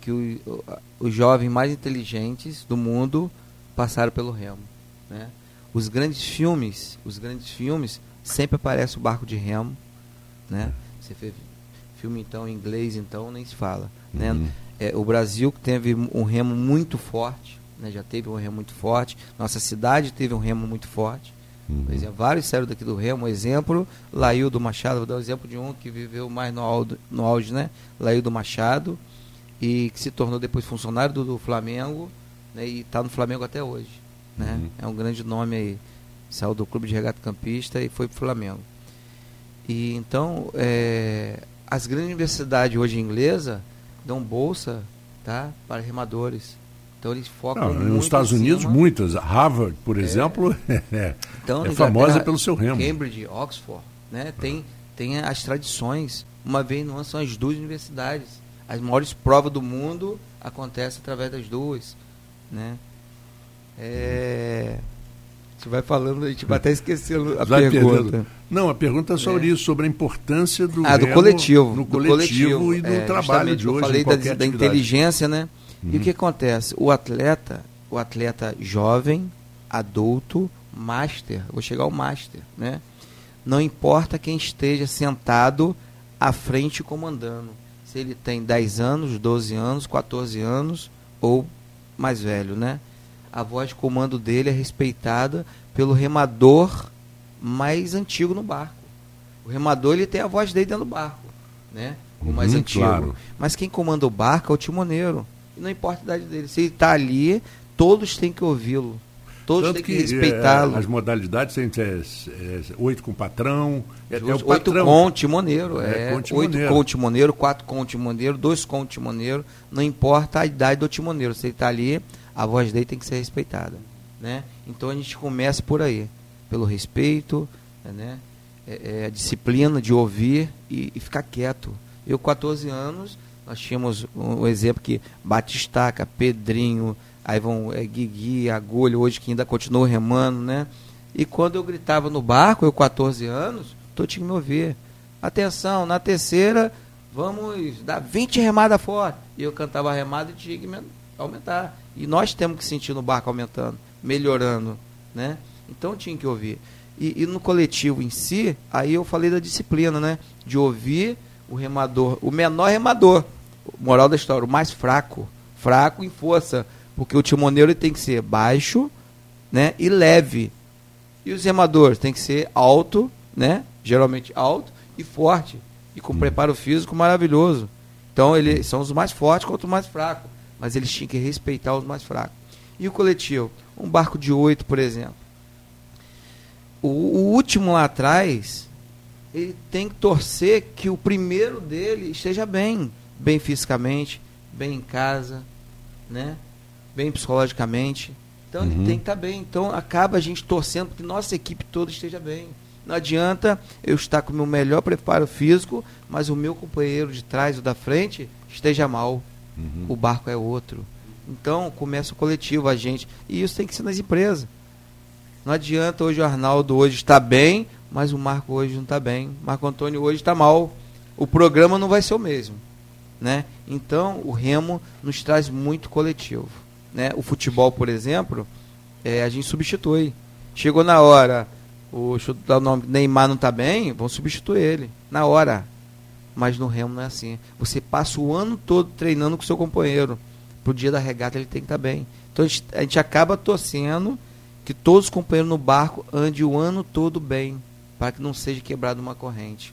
que o, os jovens mais inteligentes do mundo passaram pelo Remo, né? os grandes filmes, os grandes filmes, sempre aparece o barco de remo, né? Você fez filme então em inglês, então nem se fala, né? uhum. né? É, o Brasil teve um remo muito forte, né? Já teve um remo muito forte. Nossa cidade teve um remo muito forte. Uhum. Por exemplo, vários saíram daqui do Remo. Um exemplo, Laildo Machado. Vou dar o um exemplo de um que viveu mais no auge, no auge né? Laildo Machado. E que se tornou depois funcionário do, do Flamengo. Né? E está no Flamengo até hoje né? Uhum. É um grande nome aí. Saiu do Clube de Regata Campista e foi para o Flamengo. E então, é, as grandes universidades hoje inglesas dão bolsa tá, para remadores. Então eles focam Não, Nos Estados Unidos, muitas. Harvard, por é. exemplo, é, então, é famosa pelo seu remo. Cambridge, Oxford, né? Tem, tem as tradições. Uma vez no ano são as duas universidades. As maiores provas do mundo acontecem através das duas, né? É... Você vai falando, a gente vai até esquecendo a vai pergunta. Perdendo. Não, a pergunta é sobre é. isso, sobre a importância do, ah, do coletivo, no coletivo, coletivo, e do é, trabalho de hoje. Eu falei da, da, inteligência, né? Uhum. E o que acontece? O atleta, o atleta jovem, adulto, master, vou chegar ao master, né? Não importa quem esteja sentado à frente comandando. Se ele tem 10 anos, 12 anos, 14 anos ou mais velho, né? a voz de comando dele é respeitada pelo remador mais antigo no barco. O remador ele tem a voz dele dentro do barco, né? O mais uhum, antigo. Claro. Mas quem comanda o barco é o timoneiro. E não importa a idade dele. Se ele está ali, todos têm que ouvi-lo. Todos Tanto têm que, que respeitá-lo. É, as modalidades tem é, é, oito com patrão. É, é oito patrão. com timoneiro. É, é com timoneiro. Oito com timoneiro, quatro com timoneiro, dois com timoneiro. Não importa a idade do timoneiro. Se ele está ali, a voz dele tem que ser respeitada. Né? Então a gente começa por aí, pelo respeito, né? É, é, a disciplina de ouvir e, e, ficar quieto. Eu, 14 anos, Nós tínhamos um, um exemplo que Batistaca, Pedrinho, aí vão é, Guigui, Agulha, hoje que ainda continua remando, né? E quando eu gritava no barco, eu 14 anos, todo tinha que me ouvir. Atenção, na terceira, vamos dar 20 remadas fora. E eu cantava a remada e tinha que aumentar. E nós temos que sentir no barco aumentando, melhorando, né? Então tinha que ouvir. E, e, no coletivo em si, aí eu falei da disciplina, né? De ouvir o remador, o menor remador. Moral da história, o mais fraco. Fraco em força. Porque o timoneiro tem que ser baixo né? e leve. E os remadores tem que ser alto, né? Geralmente alto e forte. E com hum. preparo físico maravilhoso. Então eles são os mais fortes contra os mais fracos. Mas eles tinham que respeitar os mais fracos. E o coletivo? Um barco de oito, por exemplo o, o último lá atrás, ele tem que torcer que o primeiro dele esteja bem, bem fisicamente, bem em casa, né? bem psicologicamente. Então uhum. ele tem que estar tá bem. Então acaba a gente torcendo que nossa equipe toda esteja bem. Não adianta eu estar com o meu melhor preparo físico, mas o meu companheiro de trás ou da frente esteja mal. Uhum. O barco é outro. Então começa o coletivo, a gente. E isso tem que ser nas empresas. Não adianta hoje o Arnaldo hoje está bem, mas o Marco hoje não está bem. Marco Antônio hoje está mal. O programa não vai ser o mesmo. Né? Então, o remo nos traz muito coletivo. Né? O futebol, por exemplo, é, a gente substitui. Chegou na hora, o, o nome, Neymar não está bem, vão substituir ele. Na hora. Mas no remo não é assim. Você passa o ano todo treinando com seu companheiro. Pro dia da regata ele tem que estar tá bem. Então a gente, a gente acaba torcendo que todos os companheiros no barco andem o ano todo bem, para que não seja quebrado uma corrente.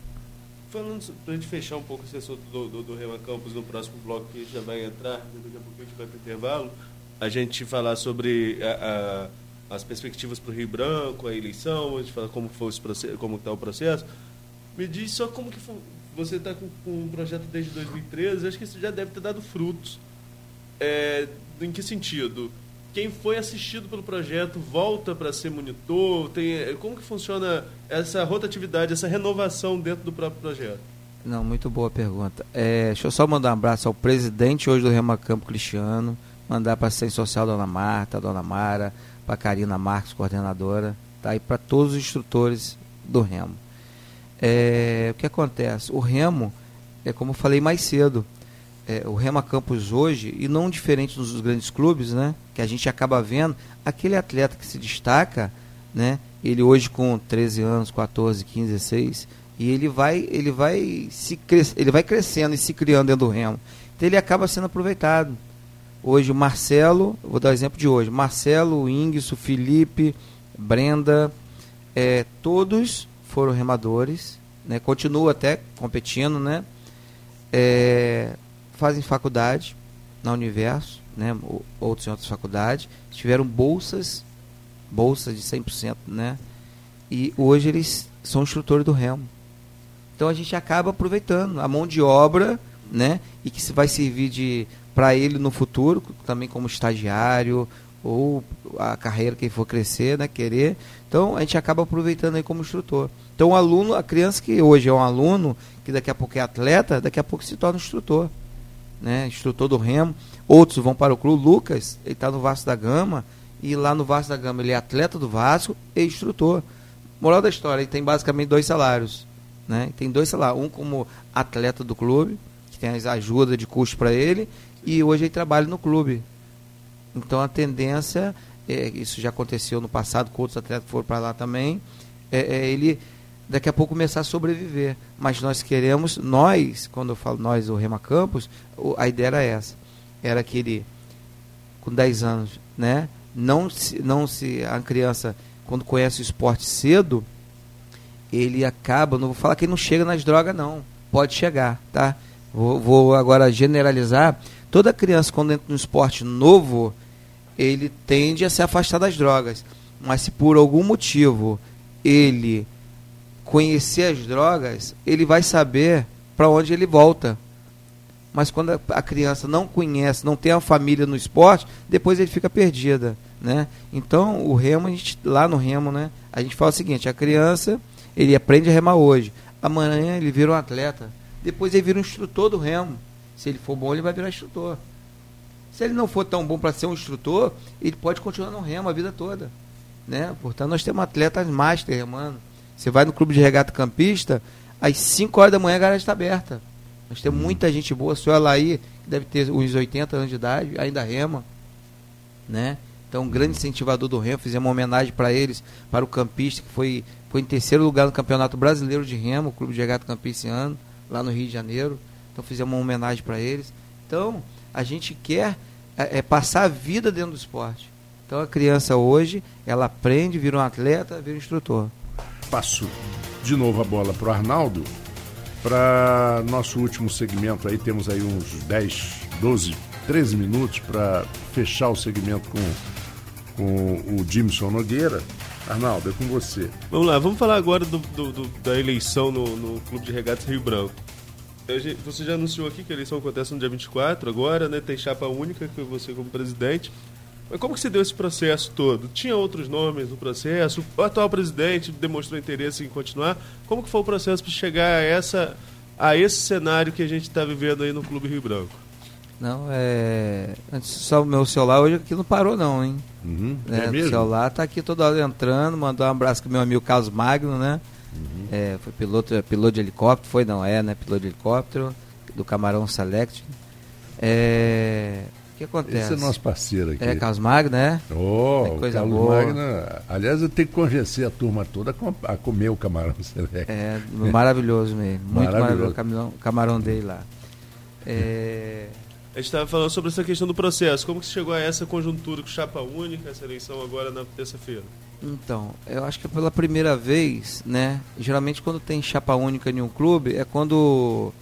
Falando para a gente fechar um pouco esse assunto do, do, do Rema Campos no próximo bloco que já vai entrar, daqui a pouco a gente vai para o intervalo, a gente falar sobre a, a, as perspectivas para o Rio Branco, a eleição, a gente falar como está o processo. Me diz só como que foi, você está com, com um projeto desde 2013, acho que isso já deve ter dado frutos. É, em que sentido? Quem foi assistido pelo projeto volta para ser monitor? Tem, como que funciona essa rotatividade, essa renovação dentro do próprio projeto? Não, muito boa pergunta. É, deixa eu só mandar um abraço ao presidente hoje do Remacampo Cristiano, mandar para a assistente social Dona Marta, Dona Mara, para Karina Marques, coordenadora, tá? e para todos os instrutores do Remo. É, o que acontece? O Remo, é como eu falei mais cedo, é, o Rema Campos hoje, e não diferente dos grandes clubes, né? Que a gente acaba vendo, aquele atleta que se destaca, né? Ele hoje com 13 anos, 14, 15, 16, e ele vai, ele vai se ele vai crescendo e se criando dentro do Remo. Então ele acaba sendo aproveitado. Hoje o Marcelo, vou dar o exemplo de hoje, Marcelo, Ingso, Felipe, Brenda, é, todos foram remadores, né? Continua até competindo, né? É, fazem faculdade na Universo, né, outros em outras faculdades, tiveram bolsas, bolsas de 100%, né? E hoje eles são instrutores do remo. Então a gente acaba aproveitando a mão de obra, né? E que vai servir de para ele no futuro, também como estagiário ou a carreira que ele for crescer, né, querer. Então a gente acaba aproveitando aí como instrutor. Então o aluno, a criança que hoje é um aluno, que daqui a pouco é atleta, daqui a pouco se torna instrutor né, instrutor do Remo. Outros vão para o clube. Lucas, ele está no Vasco da Gama. E lá no Vasco da Gama ele é atleta do Vasco e instrutor. Moral da história, ele tem basicamente dois salários. Né? Tem dois salários. Um como atleta do clube, que tem as ajudas de custo para ele. E hoje ele trabalha no clube. Então a tendência, é, isso já aconteceu no passado com outros atletas que foram para lá também, é, é ele daqui a pouco começar a sobreviver. Mas nós queremos, nós, quando eu falo nós, o Rema Campos, a ideia era essa. Era que ele, com 10 anos, né, não se, não se, a criança, quando conhece o esporte cedo, ele acaba, não vou falar que ele não chega nas drogas, não. Pode chegar, tá? Vou, vou agora generalizar. Toda criança, quando entra no esporte novo, ele tende a se afastar das drogas. Mas se por algum motivo ele conhecer as drogas, ele vai saber para onde ele volta. Mas quando a criança não conhece, não tem a família no esporte, depois ele fica perdida, né? Então, o remo, a gente, lá no remo, né, a gente fala o seguinte, a criança, ele aprende a remar hoje, amanhã ele vira um atleta, depois ele vira um instrutor do remo. Se ele for bom, ele vai virar instrutor. Se ele não for tão bom para ser um instrutor, ele pode continuar no remo a vida toda. Né? Portanto, nós temos atletas master remando. Você vai no clube de regata campista, às 5 horas da manhã a garagem está aberta. Nós temos muita gente boa. O senhor Alaí, que deve ter uns 80 anos de idade, ainda rema. Né? Então, um grande incentivador do remo. Fizemos uma homenagem para eles, para o campista, que foi, foi em terceiro lugar no Campeonato Brasileiro de Remo, o Clube de Regata Campista esse ano, lá no Rio de Janeiro. Então, fizemos uma homenagem para eles. Então, a gente quer é, é, passar a vida dentro do esporte. Então, a criança hoje, ela aprende, vira um atleta, vira um instrutor. Passo de novo a bola para o Arnaldo. Para nosso último segmento aí, temos aí uns 10, 12, 13 minutos para fechar o segmento com com o Jimson Nogueira. Arnaldo, é com você. Vamos lá, vamos falar agora do, do, do, da eleição no, no Clube de Regatas Rio Branco. Você já anunciou aqui que a eleição acontece no dia 24 agora, né? Tem chapa única, que você como presidente. Mas como que se deu esse processo todo? Tinha outros nomes no processo? O atual presidente demonstrou interesse em continuar? Como que foi o processo para chegar a, essa, a esse cenário que a gente está vivendo aí no Clube Rio Branco? Não, é. Antes, só o meu celular hoje aqui não parou, não, hein? Uhum. É, É o celular tá aqui toda hora entrando, mandou um abraço pro meu amigo Carlos Magno, né? Uhum. É, foi piloto, é, piloto de helicóptero, foi não, é, né? Piloto de helicóptero, do Camarão Select. É. O que acontece? Esse é nosso parceiro aqui. É, Carlos Magno, né? Oh, É coisa Carlos boa. Magna. Aliás, eu tenho que convencer a turma toda a com- a comer o camarão select. É, maravilhoso mesmo. Muito Maravilhoso. maravilhoso o camarão, dele lá. É. A gente estava falando sobre essa questão do processo. Como que se chegou a essa conjuntura com chapa única, essa eleição agora na terça-feira? Então, eu acho que é pela primeira vez, né? Geralmente quando tem chapa única em um clube é quando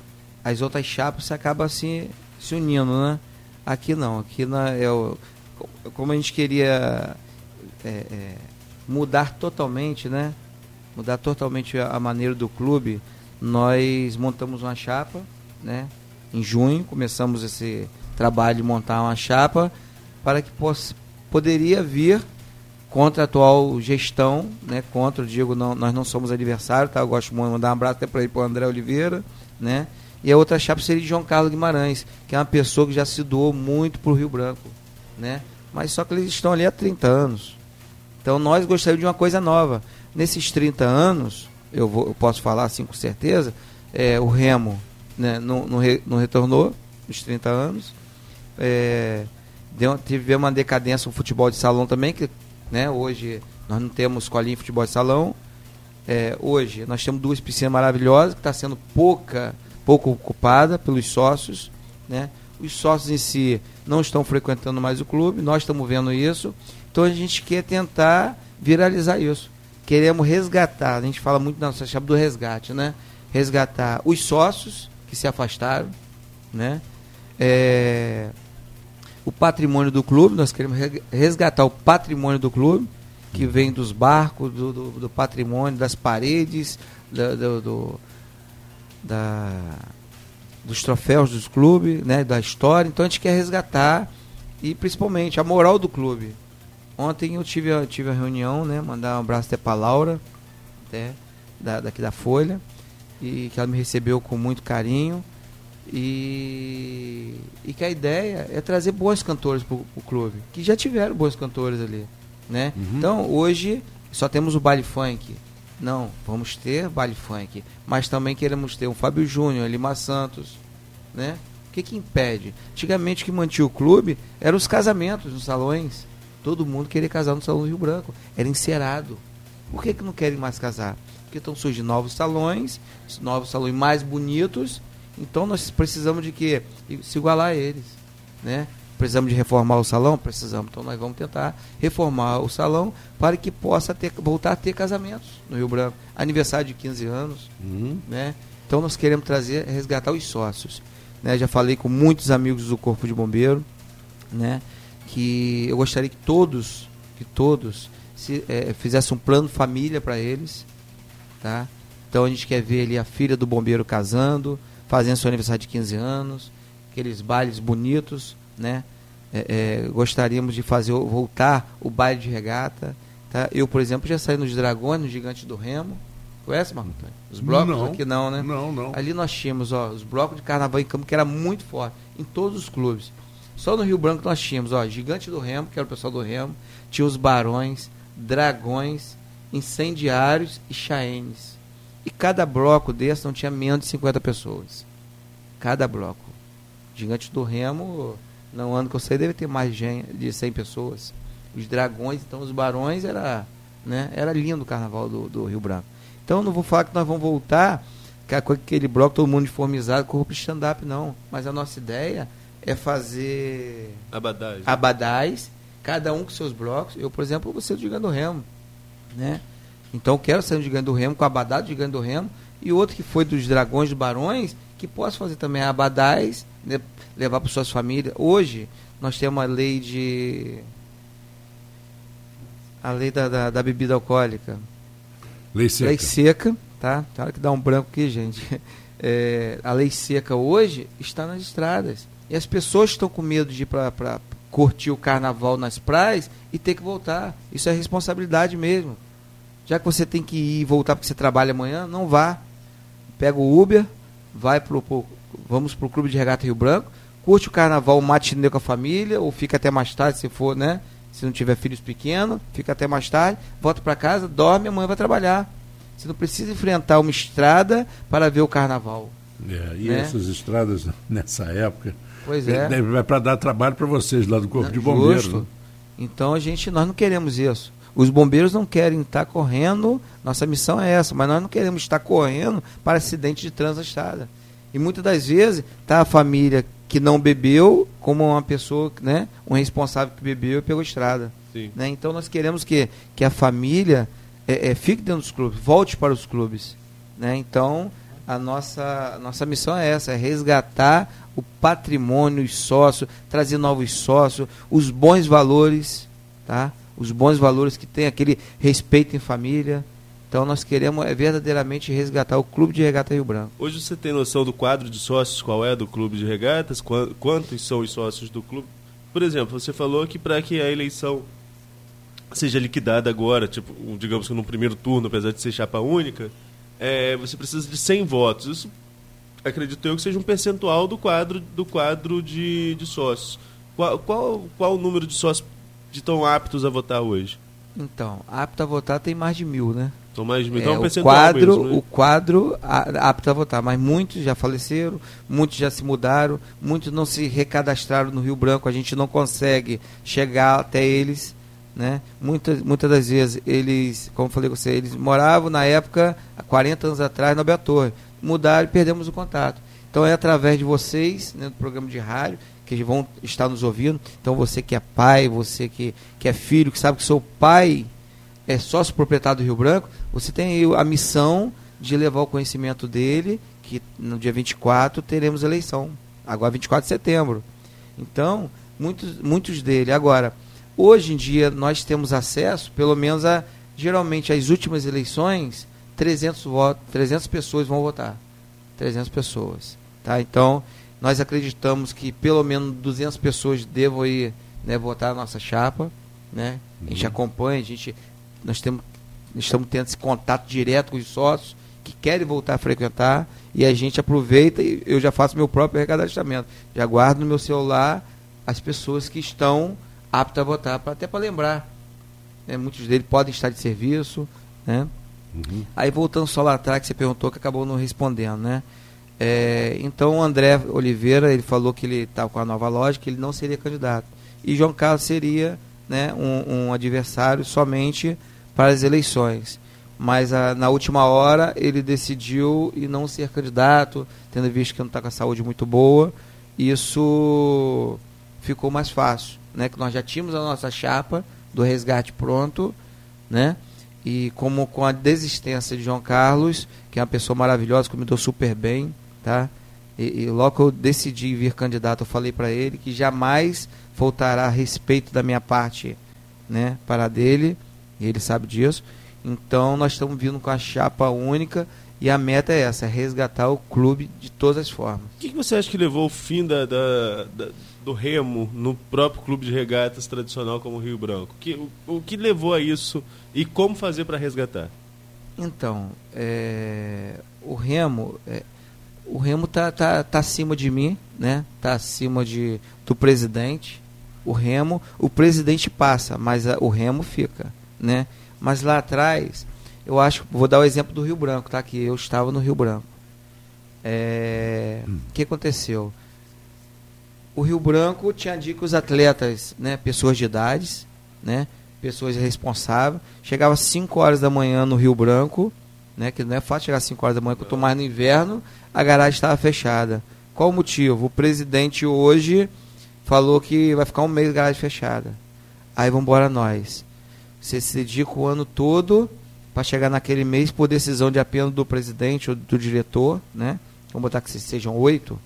as outras chapas se acabam se, se unindo, né? Aqui não, aqui na, é o, como a gente queria é, é, mudar totalmente, né? Mudar totalmente a, maneira do clube, nós montamos uma chapa, né? Em junho começamos esse trabalho de montar uma chapa para que possa, poderia vir contra a atual gestão, né? Contra, eu digo, não, nós não somos adversários, tá? Eu gosto muito de mandar um abraço até para ele, para o André Oliveira, né? E a outra chapa seria de João Carlos Guimarães, que é uma pessoa que já se doou muito para o Rio Branco, né? Mas só que eles estão ali há 30 anos. Então nós gostaríamos de uma coisa nova. Nesses 30 anos, eu, vou, eu posso falar assim com certeza, é, o Remo né, não, não, re- não retornou nos 30 anos. É, deu, teve uma decadência no futebol de salão também, que né, hoje nós não temos escolinha de futebol de salão. É, hoje nós temos duas piscinas maravilhosas, que está sendo pouca, pouco ocupada pelos sócios. Né? Os sócios em si não estão frequentando mais o clube, nós estamos vendo isso. Então a gente quer tentar viralizar isso. Queremos resgatar, a gente fala muito na nossa chave do resgate, né? Resgatar os sócios que se afastaram, né? É, o patrimônio do clube, nós queremos re- resgatar o patrimônio do clube, que vem dos barcos, do, do, do patrimônio, das paredes, do, do- da- dos troféus dos clubes, né, da história. Então a gente quer resgatar e principalmente a moral do clube. Ontem eu tive, a- tive a reunião, né, mandar um abraço até para Laura, até, da, daqui da Folha, e que ela me recebeu com muito carinho. E, e que a ideia é trazer bons cantores para o clube, que já tiveram bons cantores ali. Né? Então, hoje, só temos o baile funk. Não, vamos ter baile funk. Mas também queremos ter um Fábio Júnior, Lima Santos. Né? O que, que impede? Antigamente, que mantinha o clube eram os casamentos nos salões. Todo mundo queria casar no Salão Rio Branco. Era encerado. Por que, que não querem mais casar? Porque estão surgindo novos salões, novos salões mais bonitos. Então nós precisamos de que se igualar a eles, né? Precisamos de reformar o salão, precisamos. Então nós vamos tentar reformar o salão para que possa ter, voltar a ter casamentos no Rio Branco, aniversário de 15 anos, Uhum. né? Então nós queremos trazer, resgatar os sócios, né? Já falei com muitos amigos do Corpo de Bombeiro, né? Que eu gostaria que todos, que todos se, eh, fizessem um plano família para eles, tá? Então a gente quer ver ali a filha do bombeiro casando, fazendo seu aniversário de 15 anos, aqueles bailes bonitos, né? É, é, gostaríamos de fazer voltar o baile de regata, tá? Eu, por exemplo, já saí nos Dragões, no Gigante do Remo, Conhece, Marco Antônio? Os blocos Não. aqui não, né? Não, não. Ali nós tínhamos ó, os blocos de carnaval em campo que era muito forte em todos os clubes. Só no Rio Branco nós tínhamos, ó, Gigante do Remo, que era o pessoal do Remo, tinha os Barões, Dragões, Incendiários e Chaenes. E cada bloco desse não tinha menos de 50 pessoas. Cada bloco. Gigante do Remo, no ano que eu sei, deve ter mais de 100 pessoas. Os Dragões, então os Barões era, né, era lindo o carnaval do, do Rio Branco. Então não vou falar que nós vamos voltar com aquele bloco todo mundo uniformizado com roupa de stand-up, não. Mas a nossa ideia é fazer Abadás. abadás, cada um com seus blocos. Eu, por exemplo, vou ser do Gigante do Remo, né? Então eu quero ser do Gigante do Remo, com abadá do Gigante do Remo, e outro que foi dos Dragões dos Barões, que posso fazer também abadás, né? levar para suas famílias. Hoje, nós temos a lei de... a lei da, da, da bebida alcoólica. Lei seca. Lei seca, tá? Tem hora que dá um branco aqui, gente. É, a lei seca hoje está nas estradas. E as pessoas estão com medo de ir para curtir o carnaval nas praias e ter que voltar. Isso é responsabilidade mesmo. Já que você tem que ir e voltar porque você trabalha amanhã, não vá. Pega o Uber, vai pro, pro vamos pro Clube de Regata Rio Branco, curte o carnaval matinê com a família, ou fica até mais tarde se for, né? Se não tiver filhos pequenos, fica até mais tarde, volta para casa, dorme, amanhã vai trabalhar. Você não precisa enfrentar uma estrada para ver o carnaval. É, e Né? essas estradas nessa época Pois é. deve, vai para dar trabalho para vocês lá do Corpo de Bombeiros. Né? Então a gente, nós não queremos isso. Os bombeiros não querem estar correndo, nossa missão é essa, mas nós não queremos estar correndo para acidente de trânsito na estrada. E muitas das vezes está a família que não bebeu como uma pessoa, né, um responsável que bebeu e pegou a estrada. Né? Então nós queremos que, que a família é, é, fique dentro dos clubes, volte para os clubes. Né? Então a nossa, a nossa missão é essa, é resgatar o patrimônio, os sócios, trazer novos sócios, os bons valores, tá? Os bons valores que tem aquele respeito em família. Então nós queremos é, verdadeiramente resgatar o Clube de Regata Rio Branco. Hoje você tem noção do quadro de sócios, qual é do clube de regatas? Qua- Quantos são os sócios do clube? Por exemplo, você falou que para que a eleição seja liquidada agora, tipo, digamos que no primeiro turno, apesar de ser chapa única, é, você precisa de 100 votos. Isso acredito eu que seja um percentual do quadro do quadro de, de sócios. Qual, qual, qual o número de sócios de tão aptos a votar hoje? Então, apto a votar tem mais de mil, né? São mais de mil. É, Então é um o percentual quadro, mesmo, né? o quadro a- apto a votar, mas muitos já faleceram, muitos já se mudaram, muitos não se recadastraram no Rio Branco, a gente não consegue chegar até eles, né? Muitas, muitas das vezes eles, como eu falei com você, eles moravam na época, há 40 anos atrás, na Bela Torre, mudaram e perdemos o contato. Então é através de vocês, né, do programa de rádio, que vão estar nos ouvindo. Então você que é pai, você que, que é filho, que sabe que seu pai é sócio proprietário do Rio Branco, você tem a missão de levar o conhecimento dele, que no dia 24 teremos eleição, agora 24 de setembro. Então, muitos, muitos dele. Agora, hoje em dia nós temos acesso, pelo menos a, geralmente as últimas eleições, 300 votos, 300 pessoas vão votar. 300 pessoas, tá? Então, nós acreditamos que pelo menos 200 pessoas devam ir, né, votar na nossa chapa, né? A gente acompanha, a gente nós temos estamos tendo esse contato direto com os sócios que querem voltar a frequentar e a gente aproveita e eu já faço meu próprio recadastramento. Já guardo no meu celular as pessoas que estão aptas a votar, pra, até para lembrar. né? Muitos deles podem estar de serviço, né? Uhum. Aí voltando só lá atrás que você perguntou que acabou não respondendo, né? É, então o André Oliveira ele falou que ele estava com a nova lógica, ele não seria candidato. E João Carlos seria né, um, um adversário somente para as eleições. Mas a, na última hora ele decidiu e não ser candidato, tendo visto que não está com a saúde muito boa. Isso ficou mais fácil, né? Que nós já tínhamos a nossa chapa do resgate pronto, né? E como com a desistência de João Carlos, que é uma pessoa maravilhosa, que me deu super bem, tá? E, e logo que eu decidi vir candidato, eu falei para ele que jamais faltará respeito da minha parte, né, para dele, e ele sabe disso. Então nós estamos vindo com a chapa única e a meta é essa, é resgatar o clube de todas as formas. O que, que você acha que levou ao fim da, da- da- do remo no próprio clube de regatas tradicional como o Rio Branco? Que, o, o que levou a isso e como fazer para resgatar? Então, é, o Remo, é, o Remo tá, tá, tá acima de mim, né? Tá acima de, do presidente. O Remo, o presidente passa, mas a, o Remo fica, né? Mas lá atrás, eu acho, vou dar o exemplo do Rio Branco, tá? Que eu estava no Rio Branco. É, o hum. que aconteceu? O Rio Branco tinha dito que os atletas, né, pessoas de idades, né, pessoas responsáveis, chegava às 5 horas da manhã no Rio Branco, né, que não é fácil chegar às 5 horas da manhã, porque eu estou mais no inverno, a garagem estava fechada. Qual o motivo? O presidente hoje falou que vai ficar um mês a garagem fechada. Aí vamos embora nós. Você se dedica o ano todo para chegar naquele mês por decisão de apenas do presidente ou do diretor, né? Vamos botar que sejam oito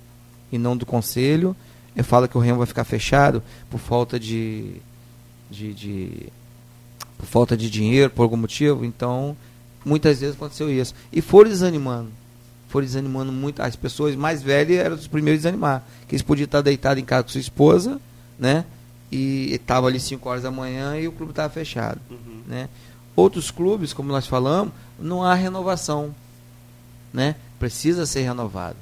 e não do conselho. Eu falo que o Remo vai ficar fechado por falta de, de, de por falta de dinheiro, por algum motivo. Então, muitas vezes aconteceu isso. E foram desanimando. Foram desanimando muito. As pessoas mais velhas eram os primeiros a desanimar. Que eles podiam estar deitados em casa com sua esposa, né? E estava ali 5 horas da manhã e o clube estava fechado. Uhum. Né? Outros clubes, como nós falamos, não há renovação. Né? Precisa ser renovado.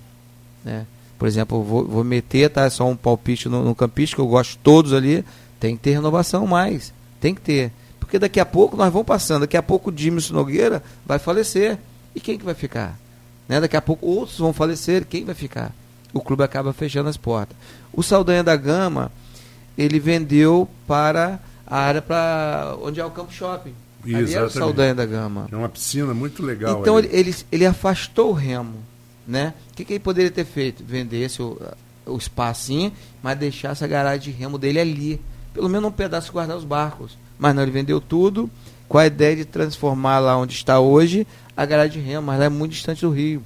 Né? Por exemplo, vou, vou meter tá, só um palpite no, no campista, que eu gosto de todos ali. Tem que ter renovação mais. Tem que ter. Porque daqui a pouco nós vamos passando. Daqui a pouco o Dimas Nogueira vai falecer. E quem que vai ficar? Né? Daqui a pouco outros vão falecer. Quem vai ficar? O clube acaba fechando as portas. O Saldanha da Gama, ele vendeu para a área para onde é o Campo Shopping. Ali é o Saldanha da Gama. É uma piscina muito legal. Então ele, ele, ele afastou o remo né? O que, que ele poderia ter feito? Vendesse o, o espacinho, mas deixasse a garagem de remo dele ali. Pelo menos um pedaço guardar os barcos. Mas não, ele vendeu tudo com a ideia de transformar lá onde está hoje a garagem de remo, mas lá é muito distante do rio.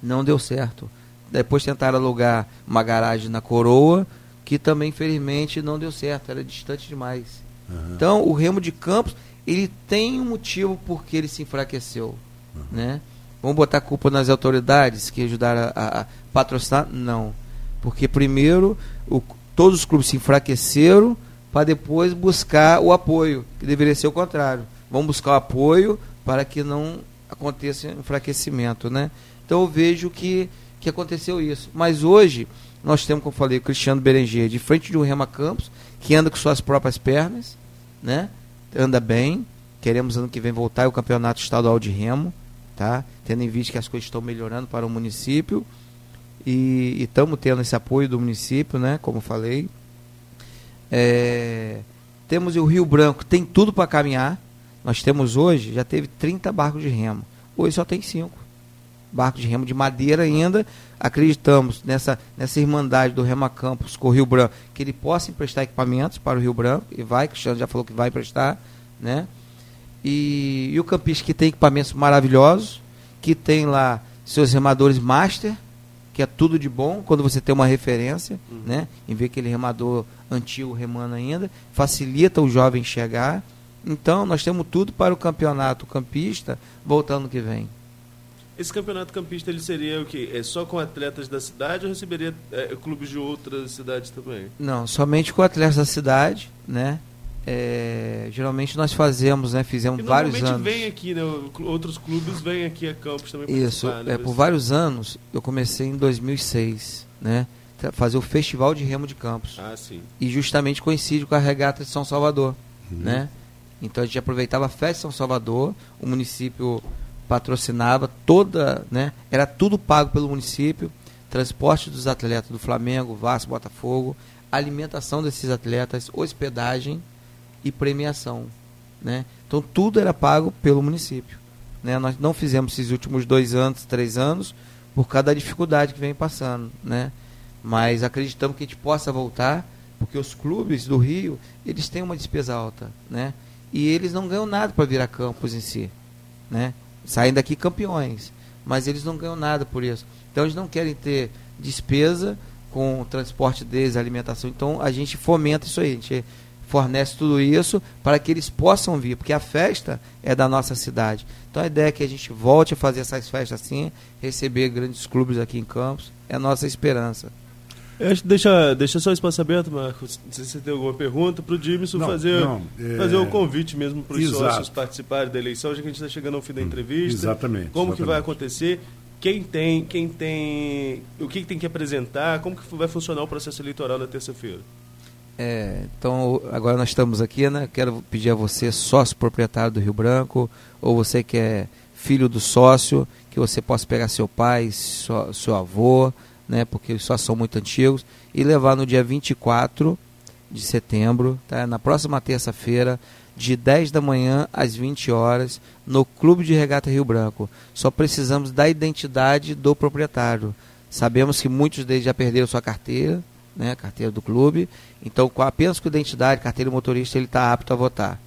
Não deu certo. Depois tentaram alugar uma garagem na Coroa, que também infelizmente não deu certo, era distante demais. Uhum. Então o remo de Campos, ele tem um motivo porque ele se enfraqueceu, uhum. né? Vamos botar a culpa nas autoridades que ajudaram a, a patrocinar? Não. Porque primeiro o, todos os clubes se enfraqueceram para depois buscar o apoio, que deveria ser o contrário. Vamos buscar o apoio para que não aconteça enfraquecimento, né? Então eu vejo que, que aconteceu isso. Mas hoje nós temos, como eu falei, o Cristiano Berenger de frente de um Rema Campos, que anda com suas próprias pernas, né? Anda bem. Queremos ano que vem voltar ao campeonato estadual de remo tá? Tendo em vista que as coisas estão melhorando para o município e estamos tendo esse apoio do município, né? Como falei. É, temos o Rio Branco, tem tudo para caminhar. Nós temos hoje, já teve 30 barcos de remo. Hoje só tem 5 barcos de remo de madeira ainda. Acreditamos nessa, nessa irmandade do Rema Campos com o Rio Branco, que ele possa emprestar equipamentos para o Rio Branco, e vai, Cristiano já falou que vai emprestar, né? E, e o campista que tem equipamentos maravilhosos, que tem lá seus remadores master, que é tudo de bom quando você tem uma referência, uhum. né? Em ver aquele remador antigo remando ainda, facilita o jovem chegar. Então, nós temos tudo para o campeonato campista voltando que vem. Esse campeonato campista ele seria o que? É só com atletas da cidade ou receberia é, clubes de outras cidades também? Não, somente com atletas da cidade, né? É, geralmente nós fazemos, né? Fizemos vários anos. vem aqui, né? Outros clubes vêm aqui a Campos também. Isso, né? é, por vários anos eu comecei em 2006, né? Fazer o Festival de Remo de Campos. Ah, sim. E justamente coincide com a regata de São Salvador, uhum. né? Então a gente aproveitava a festa de São Salvador, o município patrocinava toda, né? Era tudo pago pelo município, transporte dos atletas do Flamengo, Vasco, Botafogo, alimentação desses atletas, hospedagem, e premiação. Né? Então tudo era pago pelo município. Né? Nós não fizemos esses últimos dois anos, três anos, por causa da dificuldade que vem passando. Né? Mas acreditamos que a gente possa voltar, porque os clubes do Rio, eles têm uma despesa alta. Né? E eles não ganham nada para vir a campus em si. Né? Saem daqui campeões, mas eles não ganham nada por isso. Então eles não querem ter despesa com o transporte deles, alimentação. Então a gente fomenta isso aí. A gente fornece tudo isso para que eles possam vir, porque a festa é da nossa cidade. Então a ideia é que a gente volte a fazer essas festas assim, receber grandes clubes aqui em Campos, é a nossa esperança. Deixa, deixa só o espaço aberto, Marcos. Se você tem alguma pergunta para o Dimson fazer, não, é... fazer o convite mesmo para os sócios participarem da eleição, já que a gente está chegando ao fim da hum, entrevista. Exatamente. Como exatamente. que vai acontecer? Quem tem, quem tem. O que tem que apresentar? Como que vai funcionar o processo eleitoral na terça-feira? É, então, agora nós estamos aqui, né? Quero pedir a você, sócio proprietário do Rio Branco, ou você que é filho do sócio, que você possa pegar seu pai, seu, seu avô, né? Porque os sócios são muito antigos, e levar no dia 24 de setembro, tá? Na próxima terça-feira, de 10 da manhã às 20 horas, no Clube de Regata Rio Branco. Só precisamos da identidade do proprietário. Sabemos que muitos deles já perderam sua carteira, né, carteira do clube. Então, com apenas com identidade, carteira do motorista, ele está apto a votar.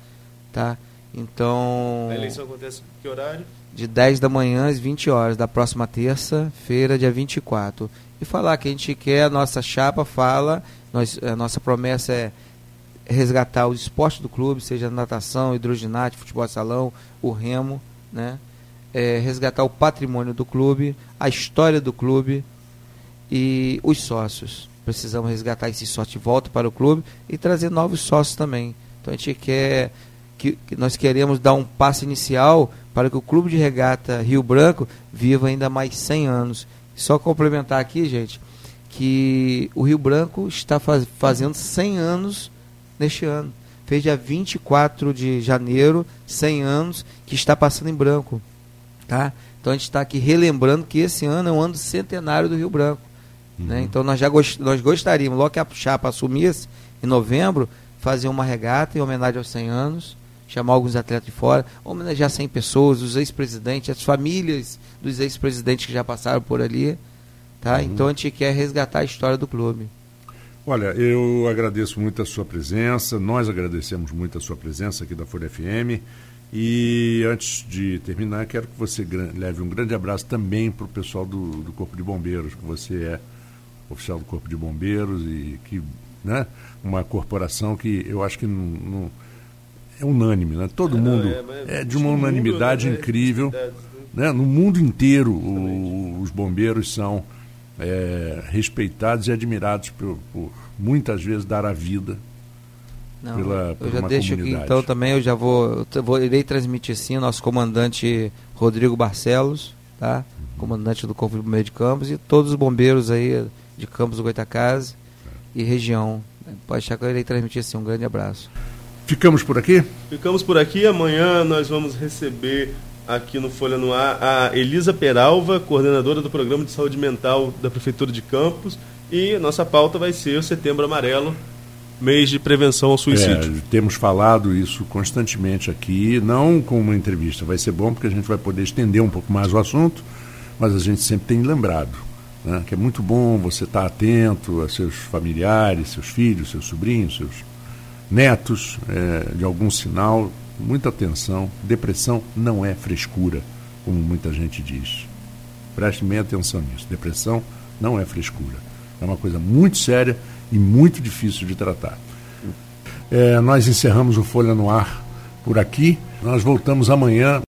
Tá? Então. A eleição acontece que horário? De 10 da manhã às 20 horas, da próxima terça-feira, dia 24. E falar que a gente quer, a nossa chapa fala, nós, a nossa promessa é resgatar os esportes do clube, seja natação, hidroginástica, futebol de salão, o remo, né? É, resgatar o patrimônio do clube, a história do clube e os sócios precisamos resgatar esse sócio de volta para o clube e trazer novos sócios também. Então a gente quer que, que, nós queremos dar um passo inicial para que o Clube de Regata Rio Branco viva ainda mais 100 anos. Só complementar aqui, gente, que o Rio Branco está faz, fazendo 100 anos neste ano. Fez dia 24 de janeiro, 100 anos, que está passando em branco. Tá? Então a gente está aqui relembrando que esse ano é um ano centenário do Rio Branco. Uhum. Né? Então nós já gost, nós gostaríamos, logo que a chapa assumisse, em novembro, fazer uma regata em homenagem aos 100 anos, chamar alguns atletas de fora, homenagear 100 pessoas, os ex-presidentes, as famílias dos ex-presidentes que já passaram por ali. Tá? Uhum. Então a gente quer resgatar a história do clube. Olha, eu agradeço muito a sua presença, nós agradecemos muito a sua presença aqui da Folha FM. E antes de terminar, quero que você leve um grande abraço também para o pessoal do, do Corpo de Bombeiros, que você é oficial do Corpo de Bombeiros e que, né, uma corporação que eu acho que não, não é unânime, né? Todo é, mundo é, é, de uma unanimidade mundo, né? incrível, né? No mundo inteiro o, os bombeiros são é, respeitados e admirados por, por, muitas vezes dar a vida não, pela, eu já deixo comunidade. aqui então também eu já vou, eu vou irei transmitir sim o nosso comandante Rodrigo Barcelos, tá? Uhum. Comandante do Corpo de Bombeiros de Campos e todos os bombeiros aí de Campos do Goitacazes e região. Pode achar que eu irei transmitir assim. Um grande abraço. Ficamos por aqui? Ficamos por aqui. Amanhã nós vamos receber aqui no Folha no Ar a Elisa Peralva, coordenadora do Programa de Saúde Mental da Prefeitura de Campos. E nossa pauta vai ser o Setembro Amarelo, mês de prevenção ao suicídio. É, temos falado isso constantemente aqui, não com uma entrevista. Vai ser bom porque a gente vai poder estender um pouco mais o assunto, mas a gente sempre tem lembrado né? que é muito bom você estar atento a seus familiares, seus filhos, seus sobrinhos, seus netos, é, de algum sinal. Muita atenção. Depressão não é frescura, como muita gente diz. Preste bem atenção nisso. Depressão não é frescura. É uma coisa muito séria e muito difícil de tratar. É, nós encerramos o Folha no Ar por aqui. Nós voltamos amanhã.